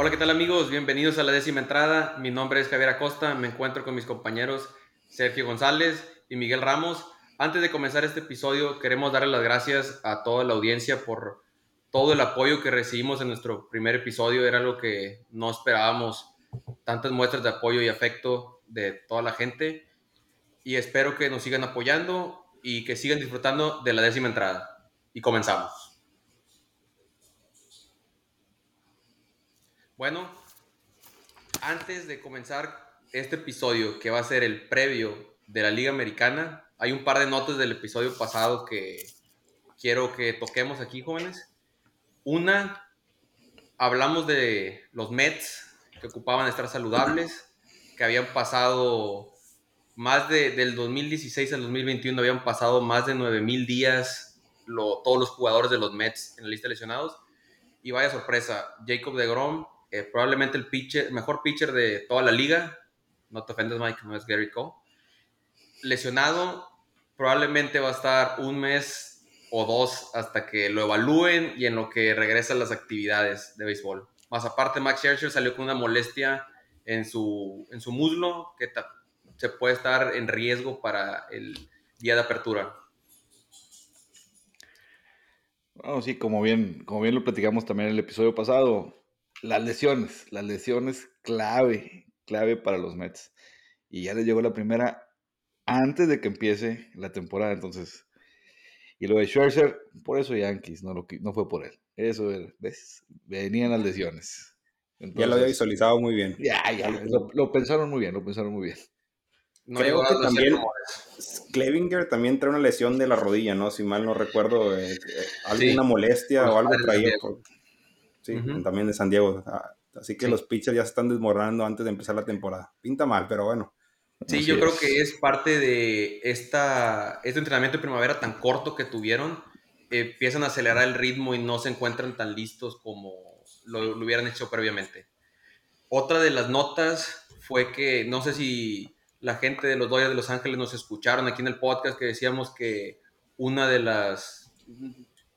Hola, ¿qué tal amigos? Bienvenidos a la décima entrada. Mi nombre es Javier Acosta. Me encuentro con mis compañeros Sergio González y Miguel Ramos. Antes de comenzar este episodio, queremos darle las gracias a toda la audiencia por todo el apoyo que recibimos en nuestro primer episodio. Era algo que no esperábamos, tantas muestras de apoyo y afecto de toda la gente. Y espero que nos sigan apoyando y que sigan disfrutando de la décima entrada. Y comenzamos. Bueno, antes de comenzar este episodio, que va a ser el previo de la Liga Americana, hay un par de notas del episodio pasado que quiero que toquemos aquí, jóvenes. Una, hablamos de los Mets que ocupaban estar saludables, que habían pasado más de, del 2016 al 2021, habían pasado más de 9000 días todos los jugadores de los Mets en la lista de lesionados. Y vaya sorpresa, Jacob de Grom, eh, probablemente el pitcher, mejor pitcher de toda la liga, no te ofendes Mike, no es Gary Cole, lesionado, probablemente va a estar un mes o dos hasta que lo evalúen y en lo que regresan las actividades de béisbol. Más aparte, Max Scherzer salió con una molestia en su, en su muslo que se puede estar en riesgo para el día de apertura. Bueno, sí, como bien, como bien lo platicamos también en el episodio pasado, las lesiones, las lesiones clave, clave para los Mets. Y ya les llegó la primera antes de que empiece la temporada, entonces y lo de Scherzer, por eso Yankees, no, lo, no fue por él. Eso, ¿ves? Venían las lesiones. ya lo había visualizado muy bien. Ya, ya, lo, pensaron muy bien, lo pensaron muy bien. Creo que también Klevinger también trae una lesión de la rodilla, ¿no? Si mal no recuerdo, eh, eh, alguna molestia o algo traía. Sí, también de San Diego. Ah, así que los pitchers ya se están desmoronando antes de empezar la temporada. Pinta mal, pero bueno. Sí, yo creo que es parte de esta, este entrenamiento de primavera tan corto que tuvieron. empiezan a acelerar el ritmo y no se encuentran tan listos como lo, hubieran hecho previamente. Otra de las notas fue que, no sé si la gente de los Dodgers de Los Ángeles nos escucharon aquí en el podcast que decíamos que una de las,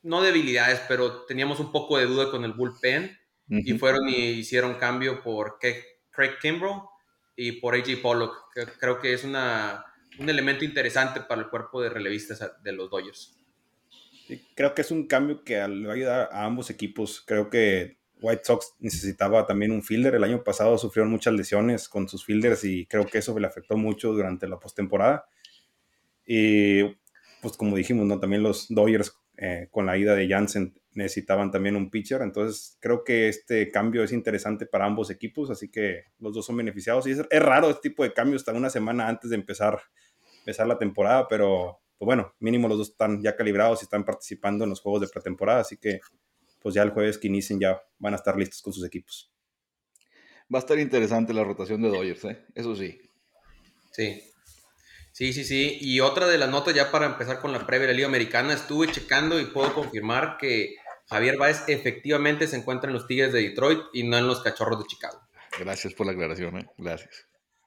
no debilidades, pero teníamos un poco de duda con el bullpen y fueron y hicieron cambio por Craig Kimbrough y por AJ Pollock. Que creo que es una, un elemento interesante para el cuerpo de relevistas de los Dodgers. creo que es un cambio que le va a ayudar a ambos equipos. Creo que White Sox necesitaba también un fielder. El año pasado sufrieron muchas lesiones con sus fielders y creo que eso le afectó mucho durante la postemporada. Y pues como dijimos, ¿no? también los Dodgers eh, con la ida de Jansen necesitaban también un pitcher. Entonces creo que este cambio es interesante para ambos equipos, así que los dos son beneficiados. Y es, raro este tipo de cambios hasta una semana antes de empezar, empezar la temporada, pero pues bueno, mínimo los dos están ya calibrados y están participando en los juegos de pretemporada, así que pues ya el jueves que inicien ya van a estar listos con sus equipos. Va a estar interesante la rotación de Dodgers, ¿eh? eso sí. Sí, Sí, sí, sí. Y otra de las notas ya para empezar con la previa de la Liga Americana, estuve checando y puedo confirmar que Javier Báez efectivamente se encuentra en los Tigres de Detroit y no en los Cachorros de Chicago. Gracias por la aclaración, ¿eh? gracias.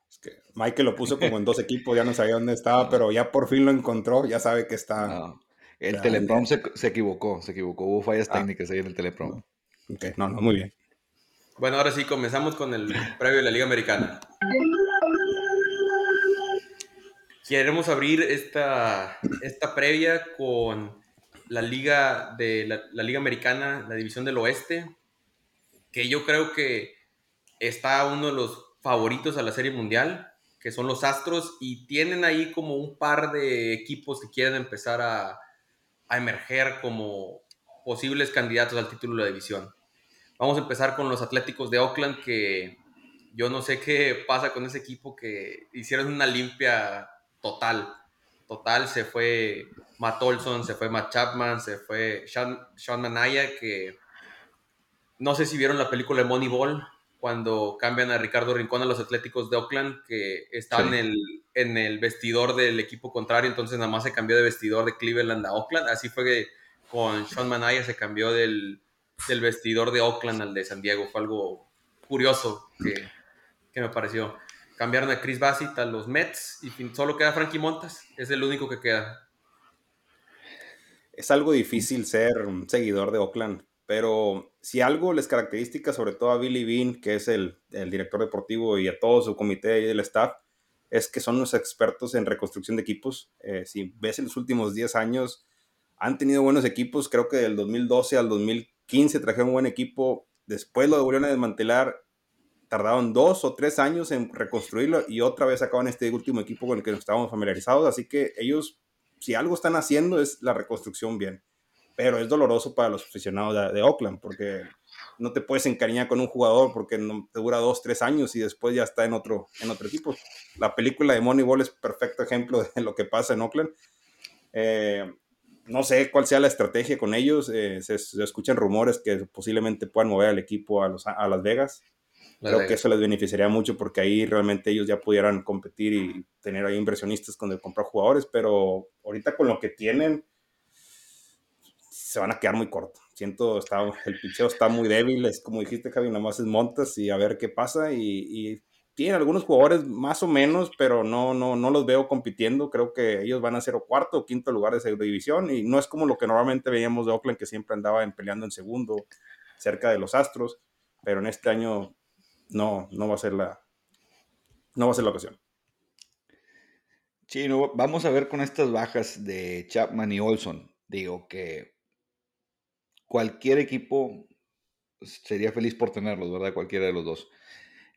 Es que Michael lo puso como en dos equipos, ya no sabía dónde estaba, pero ya por fin lo encontró, ya sabe que está. El Teleprom se, equivocó, se equivocó, hubo fallas ah. técnicas ahí en el Teleprom. Ok, no, no, muy bien. Bueno, ahora sí, comenzamos con el previo de la Liga Americana. Queremos abrir esta, esta previa con la liga de la, liga americana, la división del oeste, que yo creo que está uno de los favoritos a la serie mundial, que son los Astros, y tienen ahí como un par de equipos que quieren empezar a, a emerger como posibles candidatos al título de la división. Vamos a empezar con los Atléticos de Oakland, que yo no sé qué pasa con ese equipo que hicieron una limpia total. Total, se fue Matt Olson, se fue Matt Chapman, se fue Sean, Sean Manaya, que no sé si vieron la película de Moneyball, cuando cambian a Ricardo Rincón a los Atléticos de Oakland, que está en, el, en el vestidor del equipo contrario, entonces nada más se cambió de vestidor de Cleveland a Oakland. Así fue que con Sean Manaya se cambió del, del vestidor de Oakland al de San Diego. Fue algo curioso que, que me pareció. Cambiaron a Chris Bassett a los Mets y solo queda Frankie Montas. Es el único que queda. Es algo difícil ser un seguidor de Oakland pero si algo les caracteriza, sobre todo a Billy Bean, que es el, director deportivo, y a todo su comité y el staff, es que son los expertos en reconstrucción de equipos. Eh, si ves en los últimos 10 años, han tenido buenos equipos. Creo que del 2012 al 2015 trajeron un buen equipo. Después lo volvieron a desmantelar. Tardaron dos o tres años en reconstruirlo y otra vez acaban este último equipo con el que nos estábamos familiarizados. Así que ellos, si algo están haciendo, es la reconstrucción bien pero es doloroso para los aficionados de, Oakland porque no te puedes encariñar con un jugador porque no, te dura dos, tres años y después ya está en otro, en otro equipo. La película de Moneyball es perfecto ejemplo de lo que pasa en Oakland. Eh, no sé cuál sea la estrategia con ellos. Eh, se, escuchan rumores que posiblemente puedan mover al equipo a, los, a Las Vegas. Creo que eso les beneficiaría mucho porque ahí realmente ellos ya pudieran competir y tener ahí inversionistas con el comprar jugadores, pero ahorita con lo que tienen, se van a quedar muy cortos. Siento, está, el picheo está muy débil, es como dijiste, Javi, nada más es montas y a ver qué pasa. Y, y tienen algunos jugadores más o menos, pero no, no, no los veo compitiendo. Creo que ellos van a ser o cuarto o quinto lugar de esa división y no es como lo que normalmente veíamos de Oakland, que siempre andaba peleando en segundo, cerca de los Astros, pero en este año no, no va a ser la, no va a ser la ocasión. Sí, vamos a ver con estas bajas de Chapman y Olson. Digo que cualquier equipo sería feliz por tenerlos, ¿verdad? Cualquiera de los dos.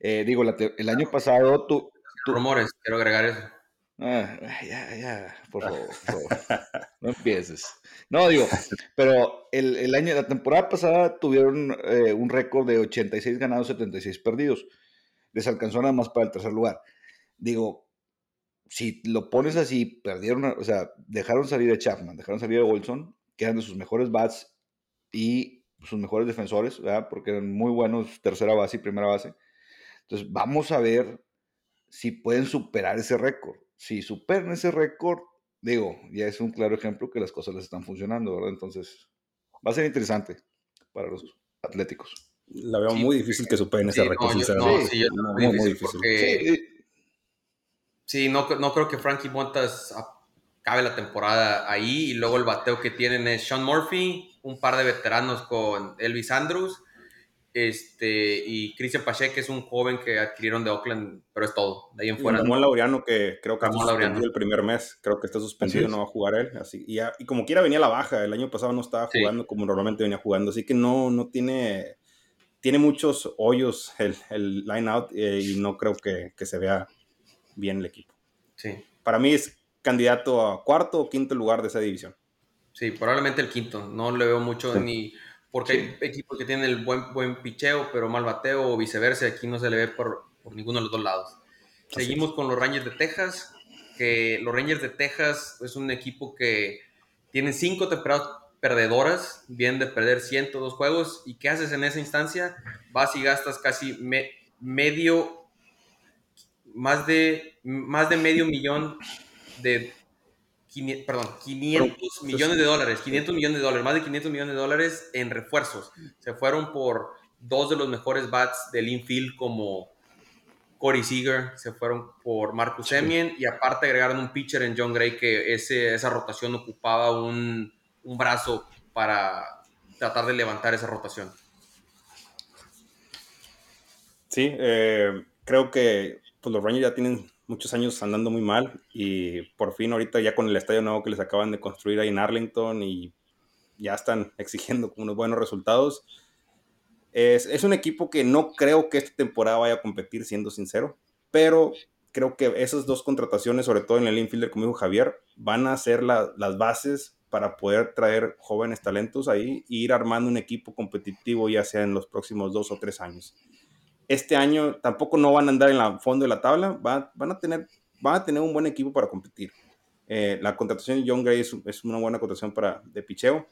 Eh, digo, el año pasado tú, Rumores, quiero agregar eso. Ah, ya, ya, por favor, no empieces. No, digo, pero el, año, la temporada pasada tuvieron eh, un récord de 86 ganados, 76 perdidos. Les alcanzó nada más para el tercer lugar. Digo, si lo pones así, perdieron, o sea, dejaron salir a Chapman, dejaron salir a Wilson, que eran de sus mejores bats, y sus mejores defensores, ¿verdad? Porque eran muy buenos tercera base y primera base. Entonces, vamos a ver si pueden superar ese récord. Si superan ese récord, digo, ya es un claro ejemplo que las cosas les están funcionando, ¿verdad? Entonces, va a ser interesante para los atléticos. La veo muy difícil que superen ese récord, sinceramente. sí, muy, muy, difícil. Sí, no, no creo que Frankie Montas acabe la temporada ahí y luego el bateo que tienen es Sean Murphy, un par de veteranos con Elvis Andrews este, y Christian Pache, que es un joven que adquirieron de Oakland, pero es todo. De ahí en fuera. Ramón Laureano, que creo que está suspendido el primer mes, creo que está suspendido, no va a jugar él. Así, y, y, como quiera venía a la baja, el año pasado no estaba jugando como normalmente venía jugando, así que no, no tiene, tiene muchos hoyos el, el line out eh, y no creo que, que, se vea bien el equipo. Sí. Para mí es candidato a cuarto o quinto lugar de esa división. Sí, probablemente el quinto. No le veo mucho ni. Porque hay equipos que tienen el buen, buen picheo, pero mal bateo o viceversa. Aquí no se le ve por, por ninguno de los dos lados. Seguimos con los Rangers de Texas. Que los Rangers de Texas es un equipo que tienen cinco temporadas perdedoras, bien de perder 102 juegos. ¿Y qué haces en esa instancia? Vas y gastas casi medio, más de, más de medio millón de perdón, 500 millones de dólares, 500 millones de dólares, más de 500 millones de dólares en refuerzos. Se fueron por dos de los mejores bats del infield como Corey Seager, se fueron por Marcus Semien y aparte agregaron un pitcher en John Gray que ese, esa rotación ocupaba un, un brazo para tratar de levantar esa rotación. Sí, eh, creo que pues, los Rangers ya tienen muchos años andando muy mal y por fin ahorita ya con el estadio nuevo que les acaban de construir ahí en Arlington y ya están exigiendo unos buenos resultados. Es, es, un equipo que no creo que esta temporada vaya a competir, siendo sincero, pero creo que esas dos contrataciones, sobre todo en el infielder, como dijo Javier, van a ser las bases para poder traer jóvenes talentos ahí e ir armando un equipo competitivo ya sea en los próximos dos o tres años este año tampoco no van a andar en el fondo de la tabla, van, a tener, van a tener un buen equipo para competir. Eh, la contratación de John Gray es, una buena contratación para, de picheo,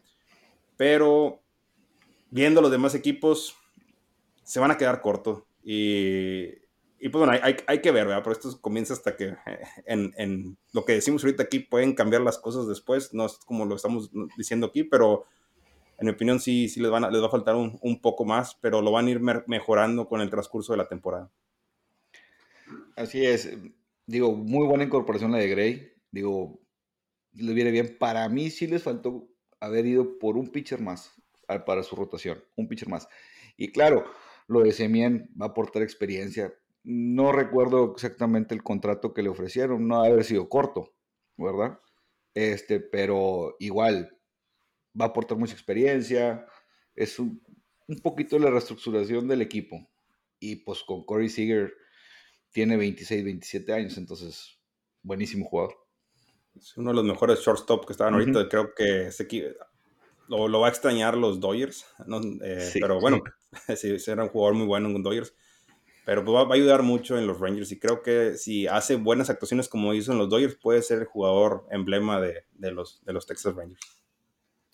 pero viendo los demás equipos, se van a quedar cortos. Y, y pues bueno, hay, hay, que ver, ¿verdad? Pero esto comienza hasta que eh, en, en, lo que decimos ahorita aquí pueden cambiar las cosas después, no es como lo estamos diciendo aquí, pero en mi opinión sí, sí les, van les va a faltar un, un, poco más, pero lo van a ir mejorando con el transcurso de la temporada. Así es. Digo, muy buena incorporación la de Gray. Digo, les viene bien. Para mí sí les faltó haber ido por un pitcher más. para su rotación, un pitcher más. Y claro, lo de Semien va a aportar experiencia. No recuerdo exactamente el contrato que le ofrecieron, no ha haber sido corto, ¿verdad? Este, pero igual va a aportar mucha experiencia. Es un, un poquito la reestructuración del equipo. Y pues con Corey Seager tiene 26, 27 años, entonces buenísimo jugador. Es uno de los mejores shortstop que estaban ahorita. Creo que lo, lo, va a extrañar los Dodgers. Eh, pero bueno, sí, era un jugador muy bueno en Dodgers. Pero pues, va, a ayudar mucho en los Rangers. Y creo que si hace buenas actuaciones como hizo en los Dodgers, puede ser el jugador emblema de, de los, de los Texas Rangers.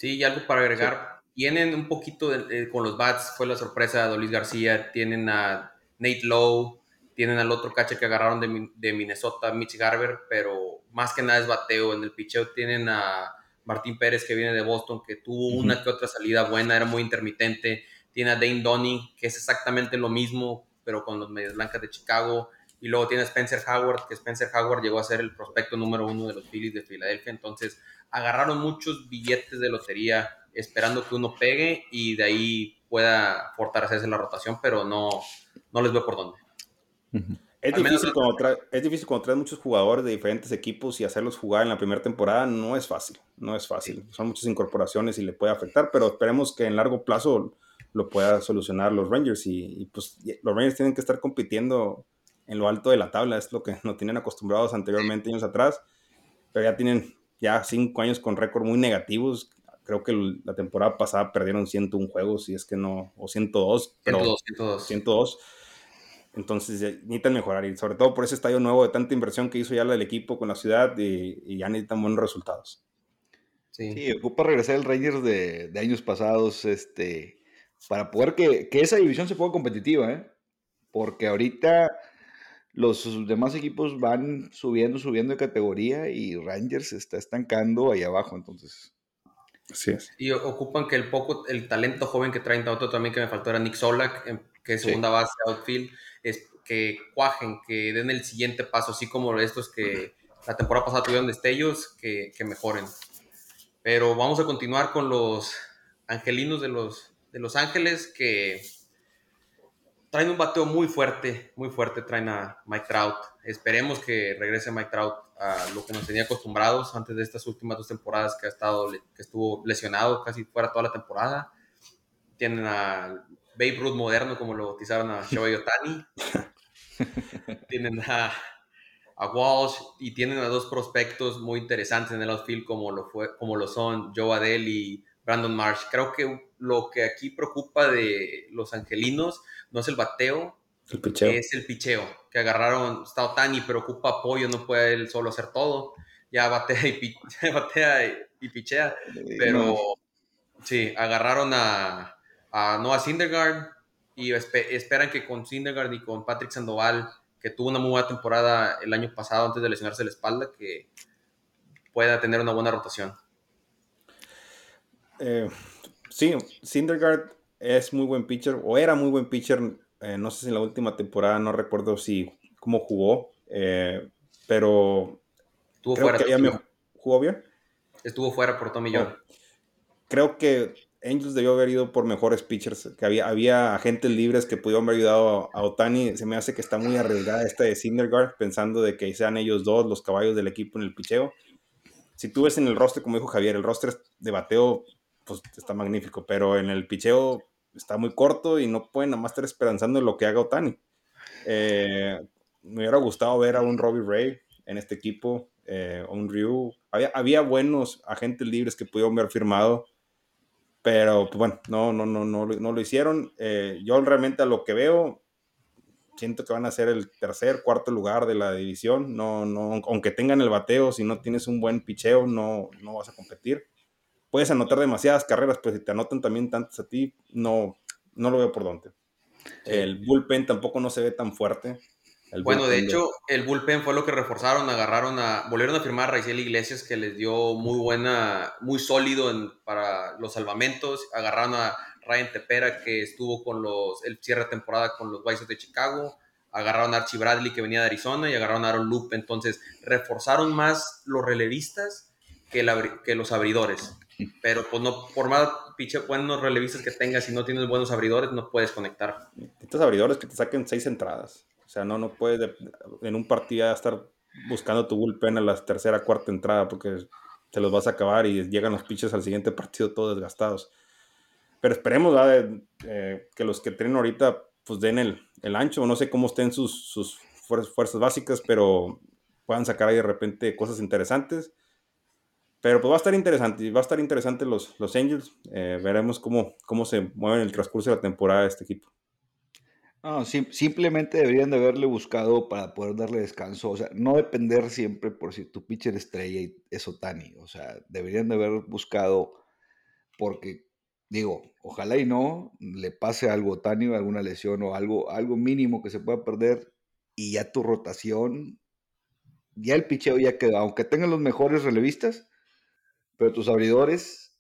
Sí, y algo para agregar. Tienen un poquito con los Bats, fue la sorpresa de Luis García. Tienen a Nate Lowe, tienen al otro catcher que agarraron de, de, Minnesota, Mitch Garber, pero más que nada es bateo. En el picheo tienen a Martín Pérez que viene de Boston, que tuvo una que otra salida buena, era muy intermitente. Tiene a Dane Donny, que es exactamente lo mismo, pero con los medios blancas de Chicago. Y luego tiene a Spencer Howard, que Spencer Howard llegó a ser el prospecto número uno de los Phillies de Filadelfia. Entonces, agarraron muchos billetes de lotería esperando que uno pegue y de ahí pueda fortalecerse la rotación, pero no, no les veo por dónde. Es difícil, cuando trae, es difícil cuando traes muchos jugadores de diferentes equipos y hacerlos jugar en la primera temporada no es fácil, no es fácil. Son muchas incorporaciones y le puede afectar, pero esperemos que en largo plazo lo pueda solucionar los Rangers y, pues los Rangers tienen que estar compitiendo en lo alto de la tabla, es lo que no tienen acostumbrados anteriormente años atrás, pero ya tienen ya cinco años con récord muy negativos. Creo que la temporada pasada perdieron 101 juegos, si es que no, o 102, pero 102. 102 entonces necesitan mejorar y sobre todo por ese estadio nuevo de tanta inversión que hizo ya el equipo con la ciudad y, ya necesitan buenos resultados. Sí. ocupa regresar el Rangers de, de, años pasados este, para poder que, que, esa división se ponga competitiva, ¿eh? porque ahorita los demás equipos van subiendo, subiendo de categoría y Rangers se está estancando ahí abajo, entonces. Así es. Y ocupan que el poco, el talento joven que traen, otro también que me faltó era Nick Solak, em, que es segunda base outfield, es que cuajen, que den el siguiente paso, así como estos que la temporada pasada tuvieron destellos, que, que mejoren. Pero vamos a continuar con los angelinos de los, de los Ángeles, que traen un bateo muy fuerte, muy fuerte, traen a Mike Trout. Esperemos que regrese Mike Trout a lo que nos tenía acostumbrados antes de estas últimas dos temporadas que ha estado, que estuvo lesionado casi fuera toda la temporada. Tienen a Babe Ruth moderno, como lo bautizaron a Shohei Otani. tienen a, a, Walsh y tienen a dos prospectos muy interesantes en el outfield como lo, fue, como lo son Joe Adele y Brandon Marsh. Creo que lo que aquí preocupa de los angelinos no es el bateo, es el picheo. Que agarraron, está Otani, pero ocupa apoyo, no puede él solo hacer todo. Ya batea y, batea y, pichea, pero sí, agarraron a a Noah Syndergaard y esperan que con Syndergaard y con Patrick Sandoval, que tuvo una muy buena temporada el año pasado antes de lesionarse la espalda, que pueda tener una buena rotación. Eh, sí, Syndergaard es muy buen pitcher, o era muy buen pitcher, eh, no sé si en la última temporada, no recuerdo si cómo jugó, eh, pero Estuvo fuera, ¿Jugó bien? Estuvo fuera por Tommy John. Oh. Creo que Angels debió haber ido por mejores pitchers, que había, había agentes libres que pudieron haber ayudado a, Otani. Se me hace que está muy arriesgada esta de Syndergaard, pensando de que sean ellos dos los caballos del equipo en el picheo. Si tú ves en el roster, como dijo Javier, el roster de bateo pues, está magnífico, pero en el picheo está muy corto y no pueden nada más estar esperanzando en lo que haga Otani. Eh, me hubiera gustado ver a un Robbie Ray en este equipo, eh, un Ryu. Había, había buenos agentes libres que pudieron haber firmado pero pues, bueno, no, no, no, no, no lo hicieron. Eh, yo realmente a lo que veo, siento que van a ser el tercer, cuarto lugar de la división. No, no, aunque tengan el bateo, si no tienes un buen picheo, no, no vas a competir. Puedes anotar demasiadas carreras, pero si te anotan también tantas a ti, no, no lo veo por dónde. El bullpen tampoco no se ve tan fuerte. Bueno, de hecho, el bullpen fue lo que reforzaron, agarraron a, volvieron a firmar a Raizel Iglesias, que les dio muy buena, muy sólido para los salvamentos, agarraron a Ryan Tepera, que estuvo con los, el cierre de temporada con los White de Chicago, agarraron a Archie Bradley, que venía de Arizona, y agarraron a Aaron Loop, entonces reforzaron más los relevistas que, que los abridores. Pero pues no, por más pinche buenos relevistas que tengas, si no tienes buenos abridores, no puedes conectar. Estos abridores que te saquen seis entradas. O sea, no, no puedes en un partido estar buscando tu bullpen a la tercera, cuarta entrada, porque te los vas a acabar y llegan los pitches al siguiente partido todos desgastados. Pero esperemos eh, que los que tienen ahorita pues den el, el, ancho. No sé cómo estén sus, sus fuerzas básicas, pero puedan sacar ahí de repente cosas interesantes. Pero pues va a estar interesante, va a estar interesante los, los Angels. Eh, veremos cómo, cómo se mueven en el transcurso de la temporada este equipo. No, simplemente deberían de haberle buscado para poder darle descanso. O sea, no depender siempre por si tu pitcher estrella es Otani. O sea, deberían de haber buscado porque, digo, ojalá y no le pase algo a Otani, alguna lesión o algo, algo mínimo que se pueda perder y ya tu rotación, ya el picheo ya quedó. Aunque tengan los mejores relevistas, pero tus abridores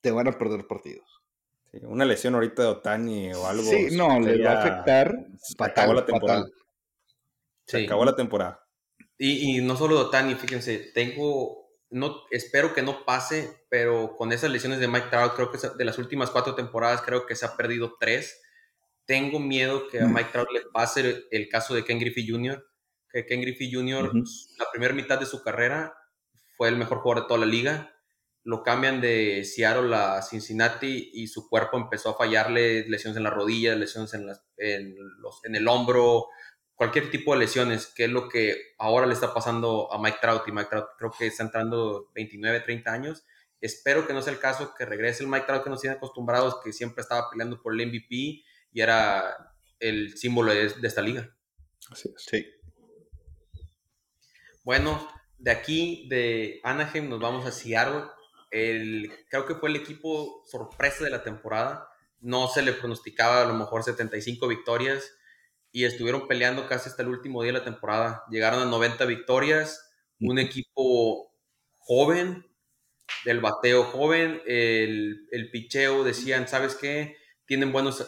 te van a perder partidos. una lesión ahorita de Otani o algo. Sí, no, le va a afectar. Se acabó la temporada. Se acabó la temporada. Y, y, no solo de Otani, fíjense, tengo, no, espero que no pase, pero con esas lesiones de Mike Trout, creo que de las últimas cuatro temporadas, creo que se ha perdido tres. Tengo miedo que a mm. Mike Trout le pase el, caso de Ken Griffey Jr., que Ken Griffey Jr., la primera mitad de su carrera, fue el mejor jugador de toda la liga. Lo cambian de Seattle a Cincinnati y su cuerpo empezó a fallarle, lesiones en la rodilla, lesiones en, las, en, los, en el hombro, cualquier tipo de lesiones, que es lo que ahora le está pasando a Mike Trout. Y Mike Trout creo que está entrando 29, 30 años. Espero que no sea el caso, que regrese el Mike Trout que nos tiene acostumbrados, que siempre estaba peleando por el MVP y era el símbolo de, de esta liga. Así es. Sí. Bueno, de aquí, de Anaheim, nos vamos a Seattle. El, creo que fue el equipo sorpresa de la temporada. No se le pronosticaba a lo mejor 75 victorias y estuvieron peleando casi hasta el último día de la temporada. Llegaron a 90 victorias. Un equipo joven, del bateo joven, el, el picheo, decían, ¿sabes qué? Tienen buenos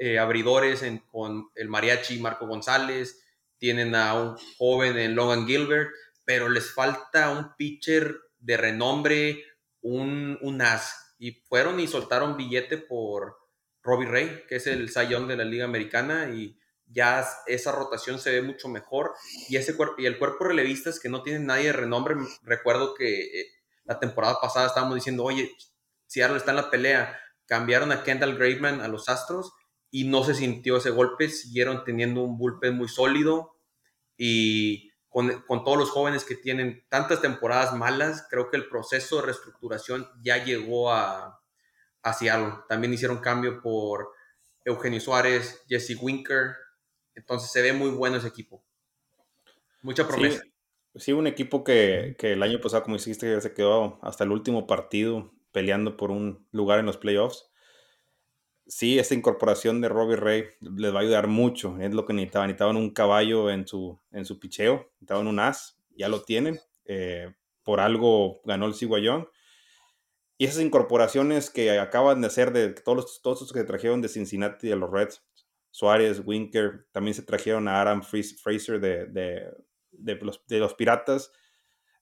eh, abridores con el mariachi Marco González, tienen a un joven en Logan Gilbert, pero les falta un pitcher de renombre, un, un as. Y fueron y soltaron billete por Robbie Ray, que es el Cy de la Liga Americana, y ya esa rotación se ve mucho mejor. Y, ese y el cuerpo relevistas que no tienen nadie de renombre, recuerdo que eh, la temporada pasada estábamos diciendo, oye, Seattle está en la pelea, cambiaron a Kendall Graveman a los Astros y no se sintió ese golpe, siguieron teniendo un bullpen muy sólido y con, todos los jóvenes que tienen tantas temporadas malas, creo que el proceso de reestructuración ya llegó a, Seattle. También hicieron cambio por Eugenio Suárez, Jesse Winker. Entonces se ve muy bueno ese equipo. Mucha promesa. Sí, un equipo que, que, el año pasado, como dijiste, se quedó hasta el último partido peleando por un lugar en los playoffs sí, esta incorporación de Robbie Ray les va a ayudar mucho. Es lo que necesitaban. Necesitaban un caballo en su, en su picheo, necesitaban un as, ya lo tienen. Eh, por algo ganó el Ciguayón. Y esas incorporaciones que acaban de hacer de todos los, todos los que trajeron de Cincinnati a los Reds, Suárez, Winker, también se trajeron a Adam Fraser de, de, de, los, de los Piratas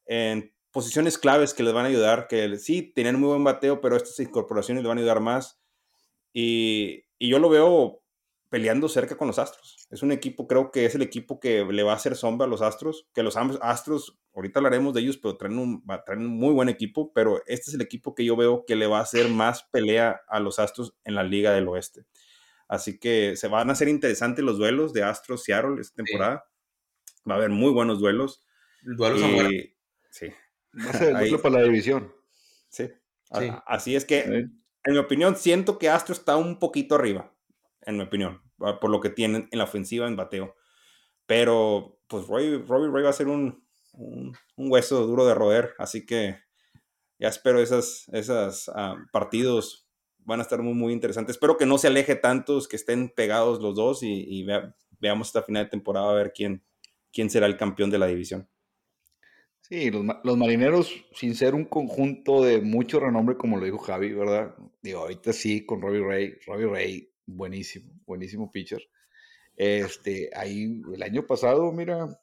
en posiciones claves que les van a ayudar, que sí, tienen muy buen bateo, pero estas incorporaciones les van a ayudar más y, yo lo veo peleando cerca con los Astros. Es un equipo, creo que es el equipo que le va a hacer sombra a los Astros, que los Astros, ahorita hablaremos de ellos, pero traen un, traen un muy buen equipo, pero este es el equipo que yo veo que le va a hacer más pelea a los Astros en la Liga del Oeste. Así que se van a hacer interesantes los duelos de Astros Seattle esta temporada. Va a haber muy buenos duelos. Duelos y, Sí. Va a ser para la división. Sí. Así es que en mi opinión, siento que Astro está un poquito arriba, en mi opinión, por lo que tienen en la ofensiva en bateo. Pero, pues, Robbie, Ray va a ser un, un, hueso duro de roer, así que ya espero esos esas, ah, partidos van a estar muy, muy interesantes. Espero que no se aleje tantos, que estén pegados los dos y, veamos esta final de temporada a ver quién, quién será el campeón de la división. Sí, los, marineros, sin ser un conjunto de mucho renombre, como lo dijo Javi, ¿verdad? Digo, ahorita sí, con Robbie Ray. Robbie Ray, buenísimo, buenísimo pitcher. Este, ahí, el año pasado, mira,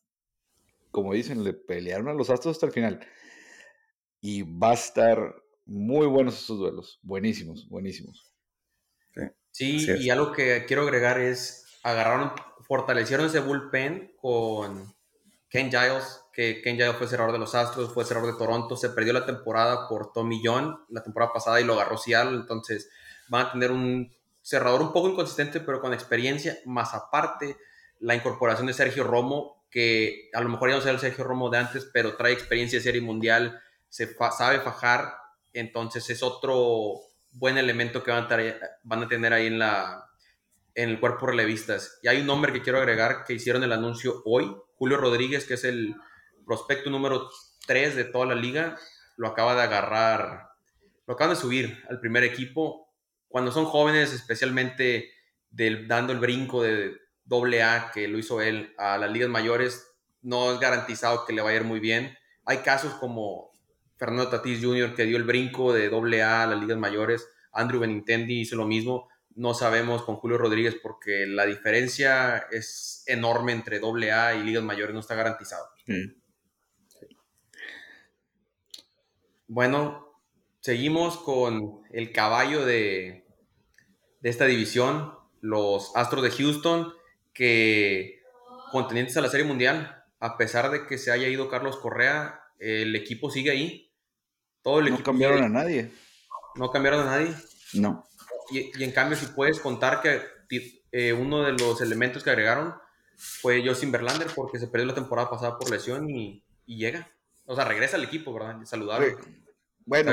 como dicen, le pelearon a los Astros hasta el final. Y va a estar Muy buenos esos duelos. Buenísimos, buenísimos. Sí, y algo que quiero agregar es, agarraron, fortalecieron ese bullpen con Ken Giles, que Ken Giles fue cerrador de los Astros, fue cerrador de Toronto, se perdió la temporada por Tommy John la temporada pasada y lo agarró Seattle, entonces van a tener un cerrador un poco inconsistente, pero con experiencia, más aparte la incorporación de Sergio Romo, que a lo mejor ya no sea el Sergio Romo de antes, pero trae experiencia de serie mundial, se sabe fajar, entonces es otro buen elemento que van a, van a tener ahí en, la, en el cuerpo relevistas. Y hay un nombre que quiero agregar que hicieron el anuncio hoy, Julio Rodríguez, que es el prospecto número 3 de toda la liga, lo acaba de agarrar, lo acaban de subir al primer equipo. Cuando son jóvenes, especialmente del, dando el brinco de doble A que lo hizo él a las ligas mayores, no es garantizado que le vaya a ir muy bien. Hay casos como Fernando Tatis Jr., que dio el brinco de doble A a las ligas mayores. Andrew Benintendi hizo lo mismo. No sabemos con Julio Rodríguez porque la diferencia es enorme entre doble A y ligas mayores, no está garantizado. Bueno, seguimos con el caballo de, de esta división, los Astros de Houston, que contendientes a la Serie Mundial, a pesar de que se haya ido Carlos Correa, el equipo sigue ahí no cambiaron a nadie. No cambiaron a nadie. No. Y, en cambio, si puedes contar que eh, uno de los elementos que agregaron fue Justin Verlander porque se perdió la temporada pasada por lesión y, llega. O sea, regresa al equipo, ¿verdad? Saludable. Bueno,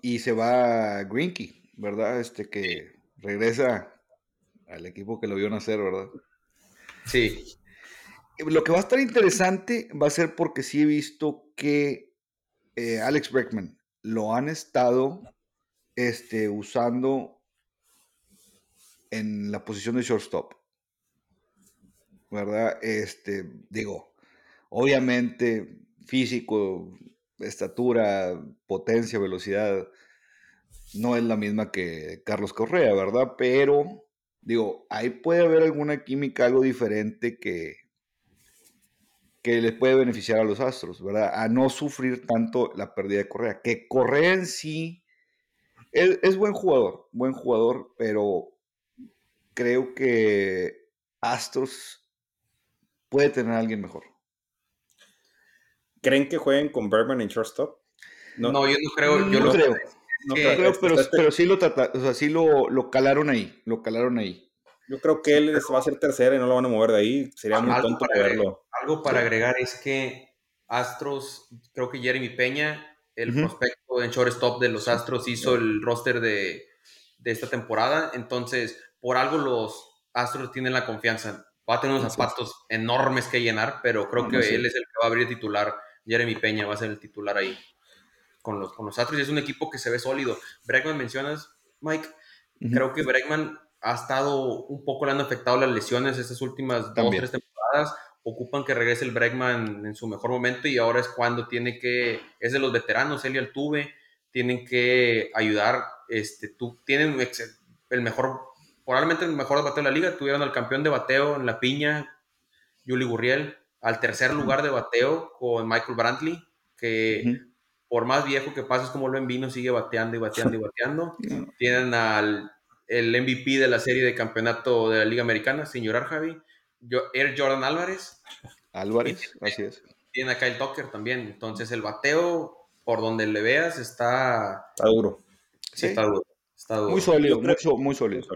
y, se va Greenkey, ¿verdad? Este que regresa al equipo que lo vio nacer, ¿verdad? Sí. Lo que va a estar interesante va a ser porque sí he visto que eh, Alex Breckman lo han estado este, usando en la posición de shortstop. ¿Verdad? Este, digo, obviamente físico, estatura, potencia, velocidad, no es la misma que Carlos Correa, ¿verdad? Pero, digo, ahí puede haber alguna química, algo diferente que, que les puede beneficiar a los Astros, ¿verdad? A no sufrir tanto la pérdida de Correa. Que Correa en sí es, buen jugador, buen jugador, pero creo que Astros puede tener a alguien mejor. ¿Creen que jueguen con Bergman en shortstop? No, yo no creo. Yo no creo. No creo, pero, pero sí lo o sea, sí lo, lo calaron ahí, lo calaron ahí. Yo creo que él va a ser tercera y no lo van a mover de ahí. Sería muy tonto verlo. Algo para agregar es que Astros, creo que Jeremy Peña, el prospecto en shortstop de los Astros, hizo el roster de, esta temporada. Entonces, por algo los Astros tienen la confianza. Va a tener unos zapatos enormes que llenar, pero creo que él es el que va a abrir titular. Jeremy Peña va a ser el titular ahí con los, con los Astros. Y es un equipo que se ve sólido. Bregman mencionas, Mike. Creo que Bregman ha estado un poco, le han afectado las lesiones estas últimas dos o tres temporadas. Ocupan que regrese el Bregman en su mejor momento y ahora es cuando tiene que, es de los veteranos, y Altuve, tienen que ayudar. Este, tú, tienen el mejor, probablemente el mejor bateo de la liga. Tuvieron al campeón de bateo en la piña, Yuli Gurriel, al tercer lugar de bateo con Michael Brantley, que por más viejo que pases como lo en vino, sigue bateando y bateando y bateando. Tienen al el MVP de la serie de campeonato de la Liga Americana, señor Javi. Yo, Air Jordan Álvarez. Álvarez, así es. Tiene a Kyle Tucker también. Entonces el bateo, por donde le veas, está... Está duro. Sí, Está, duro. Muy sólido, muy sólido.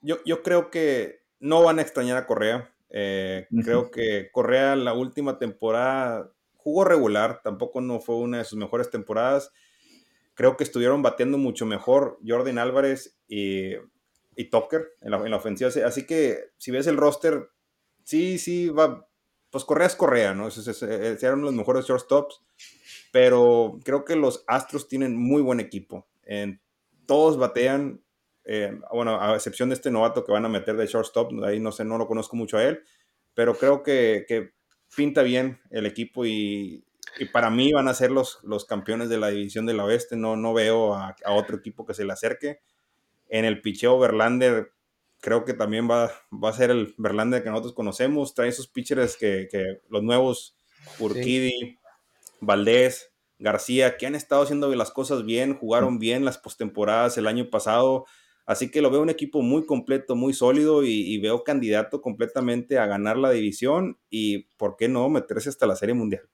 Yo, yo creo que no van a extrañar a Correa. Eh, creo que Correa la última temporada jugó regular, tampoco no fue una de sus mejores temporadas. Creo que estuvieron bateando mucho mejor Jordan Álvarez y y Tucker en la, en la, ofensiva. Así que si ves el roster, sí, sí, va. Pues Correa es Correa, ¿no? eran los mejores shortstops. Pero creo que los Astros tienen muy buen equipo. En, todos batean. Eh, bueno, a excepción de este novato que van a meter de shortstop, ahí no sé, no lo conozco mucho a él. Pero creo que, que pinta bien el equipo y, y, para mí van a ser los, los campeones de la división del oeste. No, no veo a, a otro equipo que se le acerque. En el picheo, Verlander creo que también va, va a ser el Verlander que nosotros conocemos. Trae esos pitchers que, que los nuevos, Urquidi, Valdés, García, que han estado haciendo las cosas bien, jugaron bien las postemporadas el año pasado. Así que lo veo un equipo muy completo, muy sólido y, veo candidato completamente a ganar la división y, ¿por qué no, meterse hasta la Serie Mundial?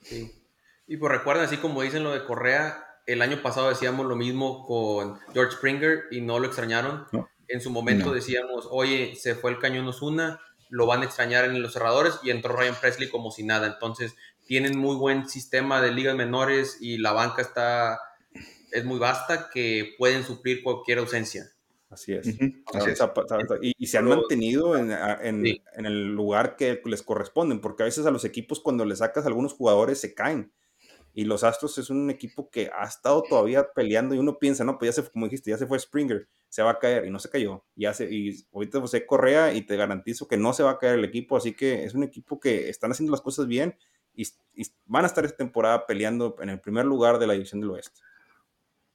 Sí. Y pues recuerden, así como dicen lo de Correa, el año pasado decíamos lo mismo con George Springer y no lo extrañaron. En su momento decíamos, oye, se fue el cañón Osuna, lo van a extrañar en los cerradores y entró Ryan Presley como si nada. Entonces, tienen muy buen sistema de ligas menores y la banca está es muy vasta que pueden suplir cualquier ausencia. Así es. Y, se han mantenido en, en, el lugar que les corresponden, porque a veces a los equipos cuando le sacas a algunos jugadores se caen. Y los Astros es un equipo que ha estado todavía peleando y uno piensa, no, pues ya se, como dijiste, ya se fue Springer, se va a caer y no se cayó. Ya se, y ahorita José Correa y te garantizo que no se va a caer el equipo, así que es un equipo que están haciendo las cosas bien y, y van a estar esta temporada peleando en el primer lugar de la división del oeste.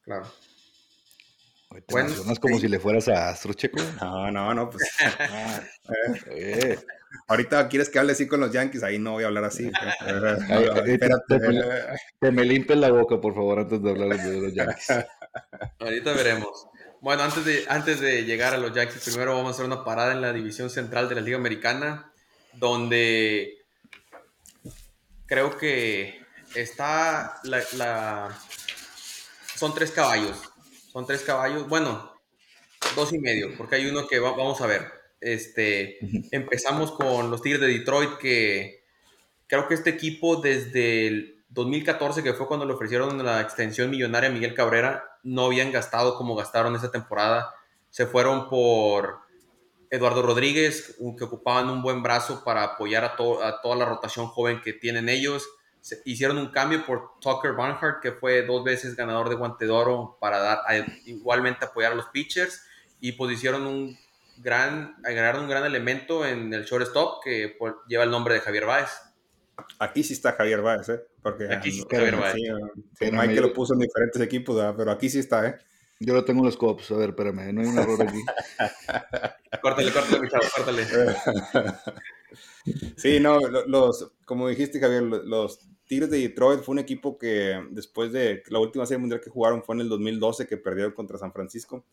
Claro. ¿Te bueno, como si le fueras a Astrocheco? No, no, no, pues. Ah, eh. Ahorita quieres que hable así con los Yankees, ahí no voy a hablar así. Te, me limpies la boca, por favor, antes de hablar de los Yankees. Ahorita veremos. Bueno, antes de, antes de llegar a los Yankees, primero vamos a hacer una parada en la división central de la Liga Americana, donde creo que está la son tres caballos. Son tres caballos. Bueno, dos y medio, porque hay uno que vamos a ver. Este, empezamos con los Tigres de Detroit, que creo que este equipo desde el 2014, que fue cuando le ofrecieron la extensión millonaria a Miguel Cabrera, no habían gastado como gastaron esa temporada. Se fueron por Eduardo Rodríguez, que ocupaban un buen brazo para apoyar a, a toda la rotación joven que tienen ellos hicieron un cambio por Tucker Barnhart, que fue dos veces ganador de guante de oro para dar igualmente apoyar a los pitchers y pues hicieron un gran, agregaron un gran elemento en el shortstop que pues, lleva el nombre de Javier Báez. Aquí sí está Javier Báez, ¿eh? Porque aquí sí está Javier Báez. Sí, Mike lo puso en diferentes equipos, pero aquí sí está, ¿eh? Yo lo tengo en los cops, a ver, espérame, no hay un error aquí. córtale, córtale, mi chavo, córtale. sí, no, los, como dijiste, Javier, los Tigres de Detroit fue un equipo que después de la última serie mundial que jugaron fue en el 2012 que perdieron contra San Francisco.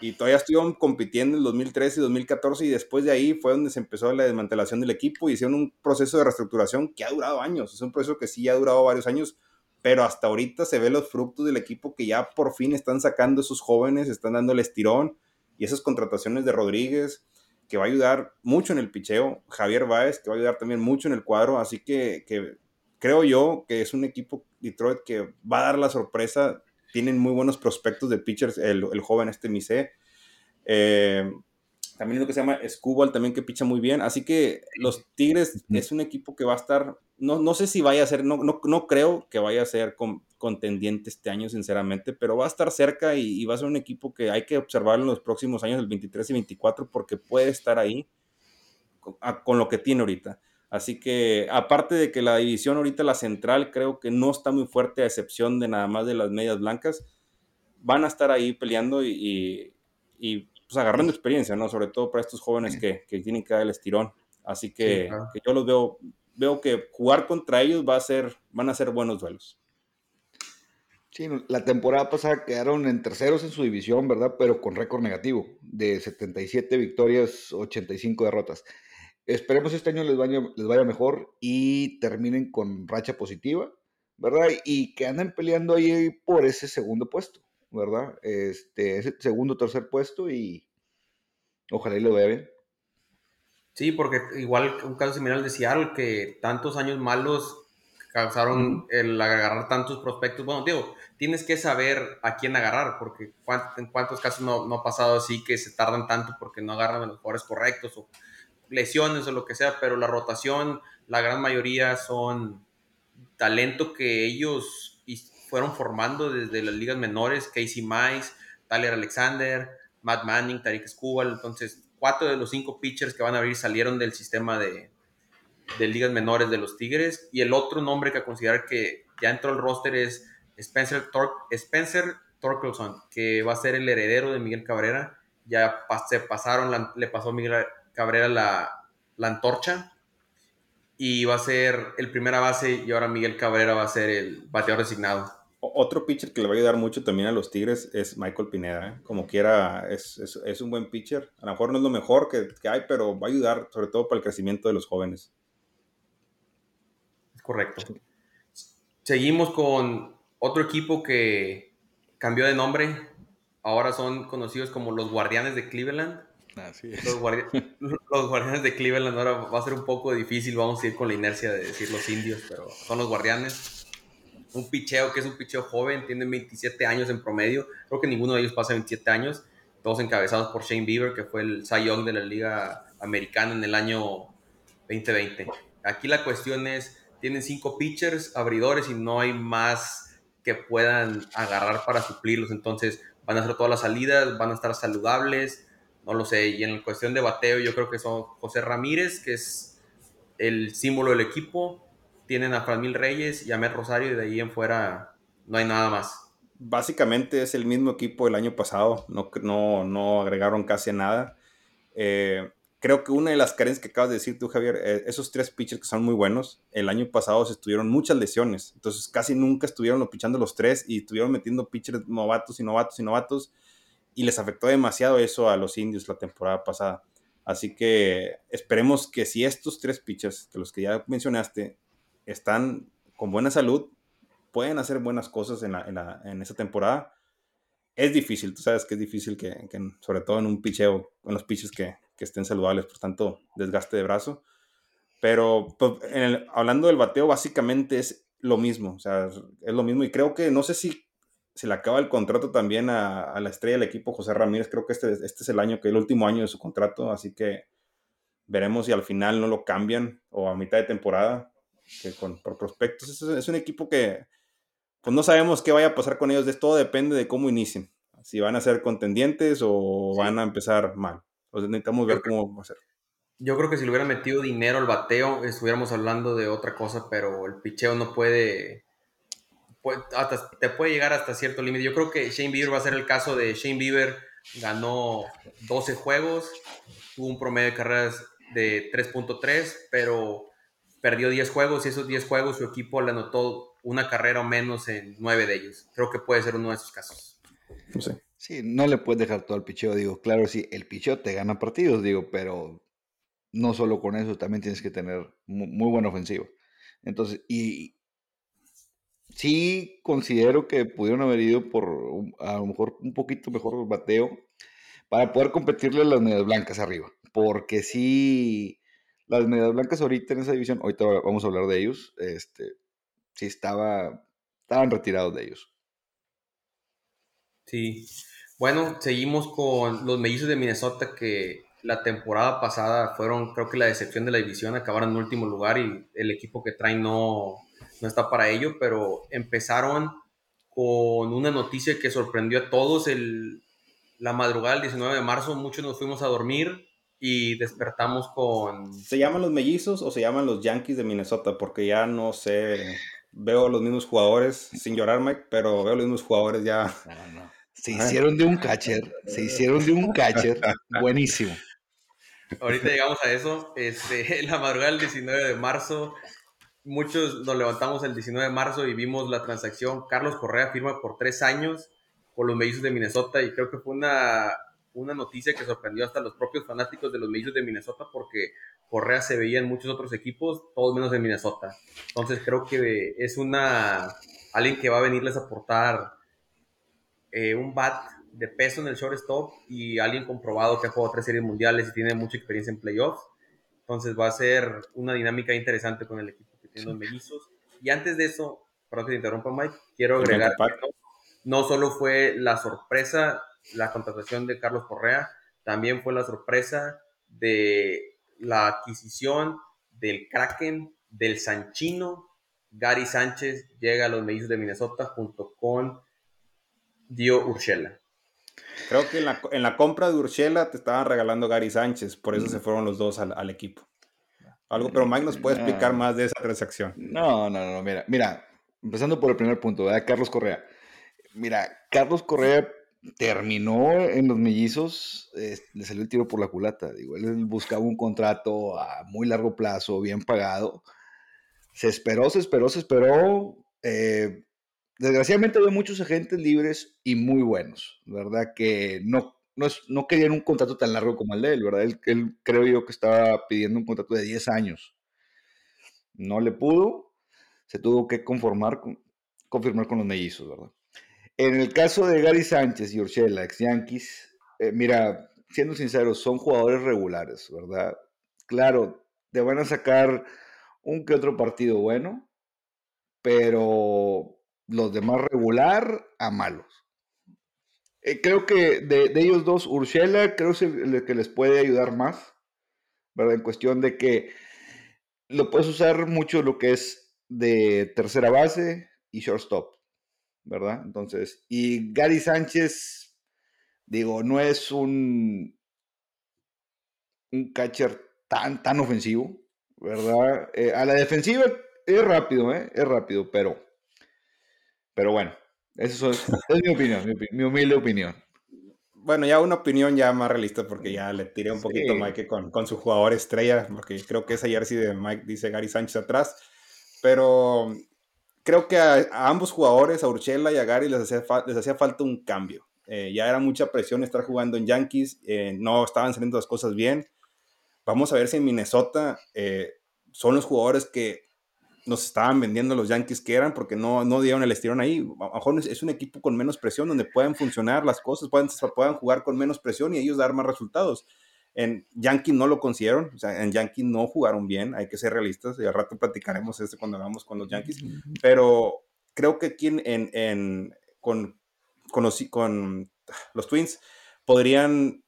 Y todavía estuvieron compitiendo en el 2013 y 2014 y después de ahí fue donde se empezó la desmantelación del equipo y hicieron un proceso de reestructuración que ha durado años. Es un proceso que sí ha durado varios años, pero hasta ahorita se ve los frutos del equipo que ya por fin están sacando esos jóvenes, están dando el estirón y esas contrataciones de Rodríguez que va a ayudar mucho en el picheo, Javier Báez que va a ayudar también mucho en el cuadro, así que, que creo yo que es un equipo Detroit que va a dar la sorpresa. Tienen muy buenos prospectos de pitchers, el, joven este Mise. Eh, también lo que se llama Scubal, también que picha muy bien. Así que los Tigres es un equipo que va a estar, no, no sé si vaya a ser, no, no, creo que vaya a ser contendiente este año, sinceramente, pero va a estar cerca y, va a ser un equipo que hay que observar en los próximos años, el 23 y 24, porque puede estar ahí con lo que tiene ahorita. Así que, aparte de que la división ahorita, la central, creo que no está muy fuerte, a excepción de nada más de las medias blancas, van a estar ahí peleando y, pues agarrando experiencia, ¿no? Sobre todo para estos jóvenes que, tienen que dar el estirón. Así que, yo los veo, veo que jugar contra ellos va a ser, van a ser buenos duelos. Sí, la temporada pasada quedaron en terceros en su división, ¿verdad? Pero con récord negativo, de 77 victorias, 85 derrotas. Esperemos este año les vaya, les vaya mejor y terminen con racha positiva, ¿verdad? Y que anden peleando ahí por ese segundo puesto, ¿verdad? Este, ese segundo, tercer puesto y ojalá y lo vea bien. Sí, porque igual un caso similar al de Seattle, que tantos años malos causaron el agarrar tantos prospectos. Bueno, digo, tienes que saber a quién agarrar, porque en cuántos casos no, no ha pasado así que se tardan tanto porque no agarran a los jugadores correctos o lesiones o lo que sea, pero la rotación, la gran mayoría son talento que ellos fueron formando desde las ligas menores, Casey Mize, Tyler Alexander, Matt Manning, Tariq Skubal, entonces cuatro de los cinco pitchers que van a abrir salieron del sistema de, de ligas menores de los Tigres, y el otro nombre que a considerar que ya entró al roster es Spencer, Spencer Torkelson, que va a ser el heredero de Miguel Cabrera, ya se pasaron, le pasó Miguel Cabrera la, antorcha. y va a ser el primera base y ahora Miguel Cabrera va a ser el bateador designado. Otro pitcher que le va a ayudar mucho también a los Tigres es Michael Pineda. ¿eh? Como quiera, es, es, es, un buen pitcher. A lo mejor no es lo mejor que, que, hay, pero va a ayudar sobre todo para el crecimiento de los jóvenes. Es correcto. Seguimos con otro equipo que cambió de nombre. Ahora son conocidos como los Guardianes de Cleveland. Los, los, Guardianes de Cleveland ahora va a ser un poco difícil. Vamos a ir con la inercia de decir los indios, pero son los Guardianes un picheo que es un picheo joven, tiene 27 años en promedio, creo que ninguno de ellos pasa 27 años, todos encabezados por Shane Bieber, que fue el Cy Young de la Liga Americana en el año 2020. Aquí la cuestión es, tienen cinco pitchers, abridores y no hay más que puedan agarrar para suplirlos, entonces van a hacer todas las salidas, van a estar saludables, no lo sé, y en cuestión de bateo yo creo que son José Ramírez, que es el símbolo del equipo, tienen a Framil Reyes y a Met Rosario y de ahí en fuera no hay nada más. Básicamente es el mismo equipo del año pasado, no, no, no agregaron casi nada. Eh, creo que una de las carencias que acabas de decir tú, Javier, eh, esos tres pitchers que son muy buenos, el año pasado se estuvieron muchas lesiones, entonces casi nunca estuvieron pichando los tres y estuvieron metiendo pitchers novatos y novatos y novatos y les afectó demasiado eso a los indios la temporada pasada. Así que esperemos que si estos tres pitchers, que los que ya mencionaste, están con buena salud, pueden hacer buenas cosas en, la, en, esa temporada. Es difícil, tú sabes que es difícil que, sobre todo en un picheo, en los pitches que, que, estén saludables, por tanto, desgaste de brazo. Pero pues, hablando del bateo, básicamente es lo mismo, o sea, es lo mismo. Y creo que no sé si se le acaba el contrato también a, la estrella del equipo, José Ramírez. Creo que este, este es el año, que el último año de su contrato, así que veremos si al final no lo cambian o a mitad de temporada que con, por prospectos. Es, un equipo que pues no sabemos qué vaya a pasar con ellos. De todo depende de cómo inicien. Si van a ser contendientes o van a empezar mal. Entonces necesitamos ver cómo va a ser. Yo creo que si le hubieran metido dinero al bateo, estuviéramos hablando de otra cosa, pero el picheo no puede, hasta, te puede llegar hasta cierto límite. Yo creo que Shane Bieber va a ser el caso de Shane Bieber, ganó 12 juegos, tuvo un promedio de carreras de 3.3, pero perdió 10 juegos y esos 10 juegos su equipo le anotó una carrera o menos en 9 de ellos. Creo que puede ser uno de esos casos. No sé. Sí, no le puedes dejar todo el picheo, digo, claro, sí, el picheo te gana partidos, digo, pero no solo con eso, también tienes que tener muy, muy buena ofensiva. Entonces, y sí considero que pudieron haber ido por a lo mejor un poquito mejor bateo para poder competirle a las medias blancas arriba, porque sí las medias blancas ahorita en esa división, ahorita vamos a hablar de ellos, este, sí estaba, estaban retirados de ellos. Sí. Bueno, seguimos con los mellizos de Minnesota que la temporada pasada fueron, creo que la decepción de la división, acabaron en último lugar y el equipo que traen no, no está para ello, pero empezaron con una noticia que sorprendió a todos el, la madrugada del 19 de marzo, muchos nos fuimos a dormir y despertamos con... ¿Se llaman los mellizos o se llaman los Yankees de Minnesota? Porque ya no sé, veo los mismos jugadores, sin llorar Mike, pero veo los mismos jugadores ya... Se hicieron de un catcher, se hicieron de un catcher buenísimo. Ahorita llegamos a eso. Este, la madrugada del 19 de marzo, muchos nos levantamos el 19 de marzo y vimos la transacción. Carlos Correa firma por tres años por los mellizos de Minnesota y creo que fue una una noticia que sorprendió hasta los propios fanáticos de los Mellizos de Minnesota porque Correa se veía en muchos otros equipos, todos menos en Minnesota. Entonces creo que es una alguien que va a venirles a aportar eh, un bat de peso en el shortstop y alguien comprobado que ha jugado tres series mundiales y tiene mucha experiencia en playoffs. Entonces va a ser una dinámica interesante con el equipo que tiene los mellizos. Y antes de eso, perdón que te interrumpa Mike, quiero agregar no solo fue la sorpresa la contratación de Carlos Correa, también fue la sorpresa de la adquisición del Kraken, del Sanchino. Gary Sánchez llega a los Mellizos de Minnesota junto con Dio Urshela. Creo que en la, compra de Urshela te estaban regalando Gary Sánchez, por eso se fueron los dos al, equipo. Algo, pero Mike nos puede explicar más de esa transacción. No, no, no, mira, mira, empezando por el primer punto, ¿verdad? Carlos Correa. Mira, Carlos Correa terminó en los mellizos, le salió el tiro por la culata. Digo, él buscaba un contrato a muy largo plazo, bien pagado. Se esperó, se esperó, se esperó. Eh, desgraciadamente había muchos agentes libres y muy buenos, ¿verdad? Que no, no, querían un contrato tan largo como el de él, ¿verdad? Él, él, creo yo que estaba pidiendo un contrato de 10 años. No le pudo, se tuvo que conformar, con, confirmar con los mellizos, ¿verdad? En el caso de Gary Sánchez y Urshela, ex Yankees, eh, mira, siendo sinceros, son jugadores regulares, ¿verdad? Claro, te van a sacar un que otro partido bueno, pero los demás regular a malos. Eh, creo que de, ellos dos, Urshela creo que es el que les puede ayudar más, ¿verdad? En cuestión de que lo puedes usar mucho lo que es de tercera base y shortstop. ¿Verdad? Entonces, y Gary Sánchez, digo, no es un, un catcher tan, tan ofensivo, ¿verdad? Eh, a la defensiva es rápido, ¿eh? Es rápido, pero, pero bueno, eso es, mi opinión, mi, humilde opinión. Bueno, ya una opinión ya más realista, porque ya le tiré un poquito a Mike con, con su jugador estrella, porque creo que esa jersey de Mike dice Gary Sánchez atrás, pero creo que a, ambos jugadores, a Urchela y a Gary, les hacía, les hacía falta un cambio. Eh, ya era mucha presión estar jugando en Yankees, eh, no estaban saliendo las cosas bien. Vamos a ver si en Minnesota eh, son los jugadores que nos estaban vendiendo los Yankees que eran, porque no, no dieron el estirón ahí. A lo mejor es un equipo con menos presión, donde pueden funcionar las cosas, puedan jugar con menos presión y ellos dar más resultados. En Yankee no lo consiguieron, o sea, en Yankee no jugaron bien, hay que ser realistas, y al rato platicaremos esto cuando vamos con los Yankees, pero creo que aquí en, en, con, con, los, con los Twins podrían